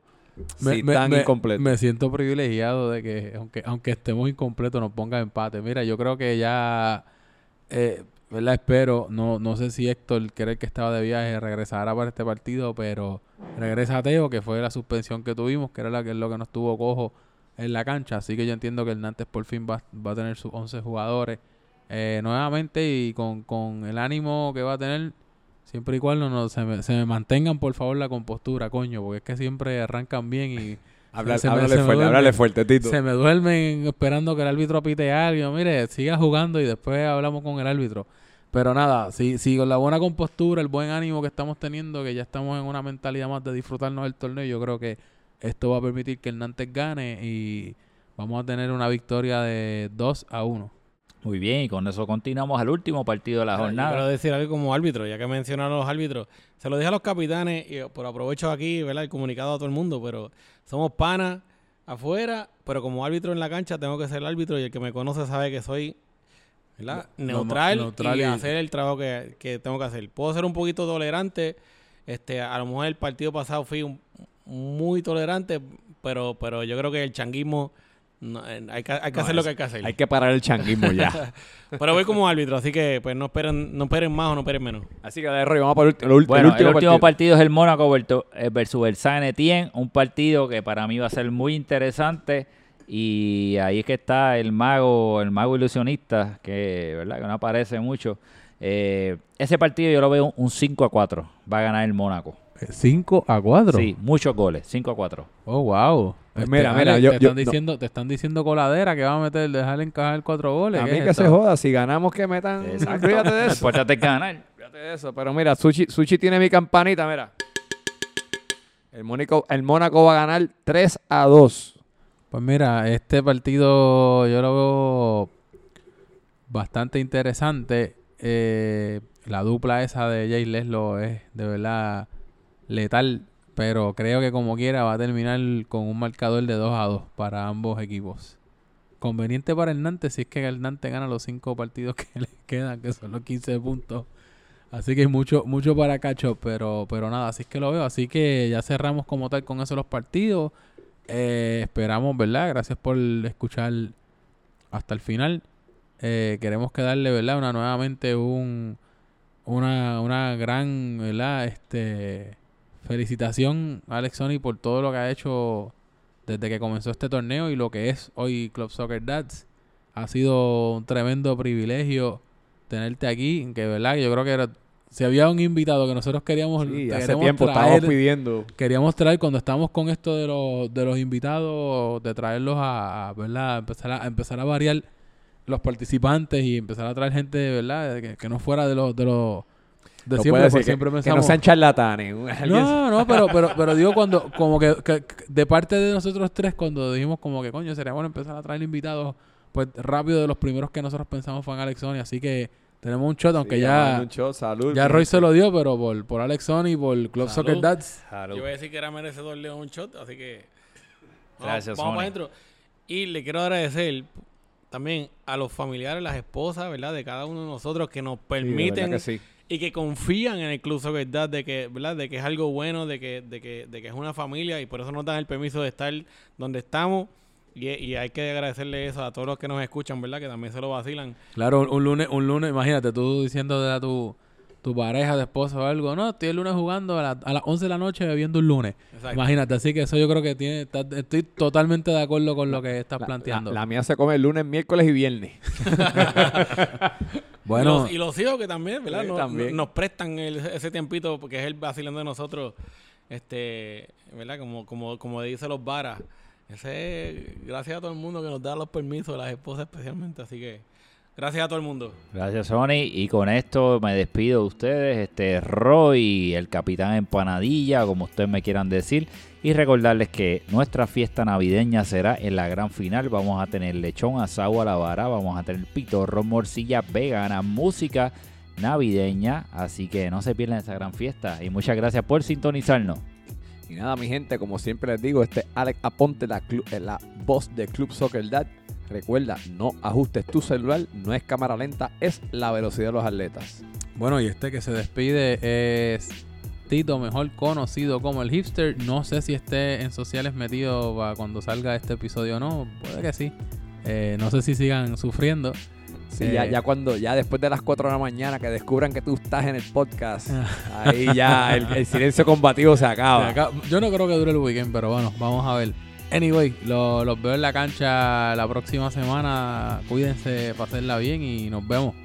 me, si me- están me- incompletos. me siento privilegiado de que, aunque, aunque estemos incompletos, nos pongan empate. Mira, yo creo que ya, eh, ¿verdad? Espero, no, no sé si Héctor, que era el que estaba de viaje, regresará para este partido, pero regresa a Teo, que fue la suspensión que tuvimos, que era la que, lo que nos tuvo cojo en la cancha. Así que yo entiendo que el Nantes por fin va, va a tener sus 11 jugadores eh, nuevamente y con, con el ánimo que va a tener, siempre y cuando no, se, me, se me mantengan por favor la compostura, coño, porque es que siempre arrancan bien y Habla- se me- háblale se fuerte, háblale fuerte, Tito. se me duermen esperando que el árbitro pite algo. Mire, siga jugando y después hablamos con el árbitro. Pero nada, si, si con la buena compostura, el buen ánimo que estamos teniendo, que ya estamos en una mentalidad más de disfrutarnos del torneo, yo creo que esto va a permitir que el Nantes gane y vamos a tener una victoria de 2 a 1. Muy bien, y con eso continuamos al último partido de la Ahora, yo jornada. Quiero decir algo como árbitro, ya que mencionaron los árbitros. Se lo dije a los capitanes y por aprovecho aquí, ¿verdad? El comunicado a todo el mundo, pero somos panas afuera, pero como árbitro en la cancha tengo que ser el árbitro y el que me conoce sabe que soy ¿verdad? Neutral, ma- neutral y, y- hacer el trabajo que, que tengo que hacer. Puedo ser un poquito tolerante, este, a lo mejor el partido pasado fui un- muy tolerante, pero, pero yo creo que el changuismo no, eh, hay que, hay que No, hacer lo que hay que hacer. Hay que parar el changuismo ya. Pero voy como árbitro, así que pues no esperen, no esperen más o no esperen menos. Así que, dale, Roy, vamos para el, el Bueno, el último, partido. partido. es el Mónaco eh, versus el San Etienne, un partido que para mí va a ser muy interesante y ahí es que está el mago, el mago ilusionista que, ¿verdad? que no aparece mucho. Eh, ese partido yo lo veo un 5 a 4, va a ganar el Mónaco. 5 a 4. Sí, muchos goles, 5 a 4. Oh, wow. Pues mira, mira, Ale, yo- te, yo- están diciendo, te están diciendo coladera que va a meter, dejar encajar cuatro goles. ¿Qué También es que se joda, si ganamos que metan. Olvídate de Lo eso. ganar. Olvídate de eso. Pero mira, Sushi, Sushi tiene mi campanita, mira. El Mónaco, el Mónaco va a ganar 3 a 2. Pues mira, este partido yo lo veo bastante interesante. Eh, la dupla esa de Jay Leslo es de verdad letal, pero creo que como quiera va a terminar con un marcador de 2 a 2 para ambos equipos. Conveniente para el Nantes si es que el Nantes gana los 5 partidos que le quedan, que son los 15 puntos. Así que hay mucho, mucho para cacho, pero, pero nada, así es que lo veo. Así que ya cerramos como tal con eso los partidos. Eh, esperamos, ¿verdad? Gracias por escuchar hasta el final. Eh, queremos que darle, ¿verdad? Una nuevamente un una, una gran, ¿verdad? Este felicitación a Alex Sony por todo lo que ha hecho desde que comenzó este torneo y lo que es hoy Club Soccer Dads. Ha sido un tremendo privilegio tenerte aquí, que verdad, yo creo que era, si había un invitado que nosotros queríamos, Sí, hace tiempo traer- estábamos pidiendo. queríamos traer cuando estamos con esto de los de los invitados de traerlos a, a, verdad a empezar a, a empezar a variar los participantes y empezar a traer gente verdad que, que no fuera de los de los de No siempre puede porque ser que- siempre que, no pensamos sean charlatanes. No no pero pero pero digo cuando como que, que- que de parte de nosotros tres cuando dijimos como que coño sería bueno empezar a traer invitados pues rápido de los primeros que nosotros pensamos fue en Alex Sony así que tenemos un shot aunque Sí, ya un shot, salud. ya Roy se lo dio pero por, por Alex Sony por Club Salud. Soccer Dads Salud. Yo voy a decir que era merecedor de un shot, así que vamos, Gracias, vamos para adentro. Y le quiero agradecer también a los familiares, las esposas, ¿verdad? De cada uno de nosotros que nos Sí, de verdad permiten que sí. Y que confían en el Club Soccer Dad de que, ¿verdad? De que es algo bueno, de que, de que, de que es una familia y por eso nos dan el permiso de estar donde estamos. Y, y hay que agradecerle eso a todos los que nos escuchan, ¿verdad? Que también se lo vacilan. Claro, un, un lunes, un lunes, imagínate tú diciendo a tu, tu pareja, de esposa o algo, no, estoy el lunes jugando a, la- a las 11 de la noche bebiendo un lunes. Exacto. Imagínate, así que eso yo creo que tiene, está- estoy totalmente de acuerdo con lo que estás La- planteando. La, la mía se come el lunes, miércoles y viernes. bueno, Y los, y los hijos que también, ¿verdad? Nos, también. nos prestan el- ese tiempito porque es el vacilando de nosotros, este, ¿verdad? Como, como, como dice los varas. Ese es gracias a todo el mundo que nos da los permisos, las esposas especialmente. Así que gracias a todo el mundo. Gracias, Sony. Y con esto me despido de ustedes. Este Roy, el capitán empanadilla, como ustedes me quieran decir. Y recordarles que nuestra fiesta navideña será en la gran final. Vamos a tener lechón asado a la vara, vamos a tener pitorro, morcilla vegana, música navideña. Así que no se pierdan esa gran fiesta. Y muchas gracias por sintonizarnos. Y nada, mi gente, como siempre les digo, este es Alex Aponte, la, eh, la voz de Club Soccer Dad. Recuerda, no ajustes tu celular, no es cámara lenta, es la velocidad de los atletas. bueno, y este que se despide es Tito, mejor conocido como el hipster. No sé si esté en sociales metido para cuando salga este episodio o no. Puede que sí. Eh, no sé si sigan sufriendo. Sí, Eh, ya, ya cuando, ya después de las 4 de la mañana que descubran que tú estás en el podcast, ahí ya el, el silencio combativo se acaba. Yo no creo que dure el weekend, pero bueno, vamos a ver. Anyway, lo- los veo en la cancha la próxima semana. Cuídense, pasenla bien y nos vemos.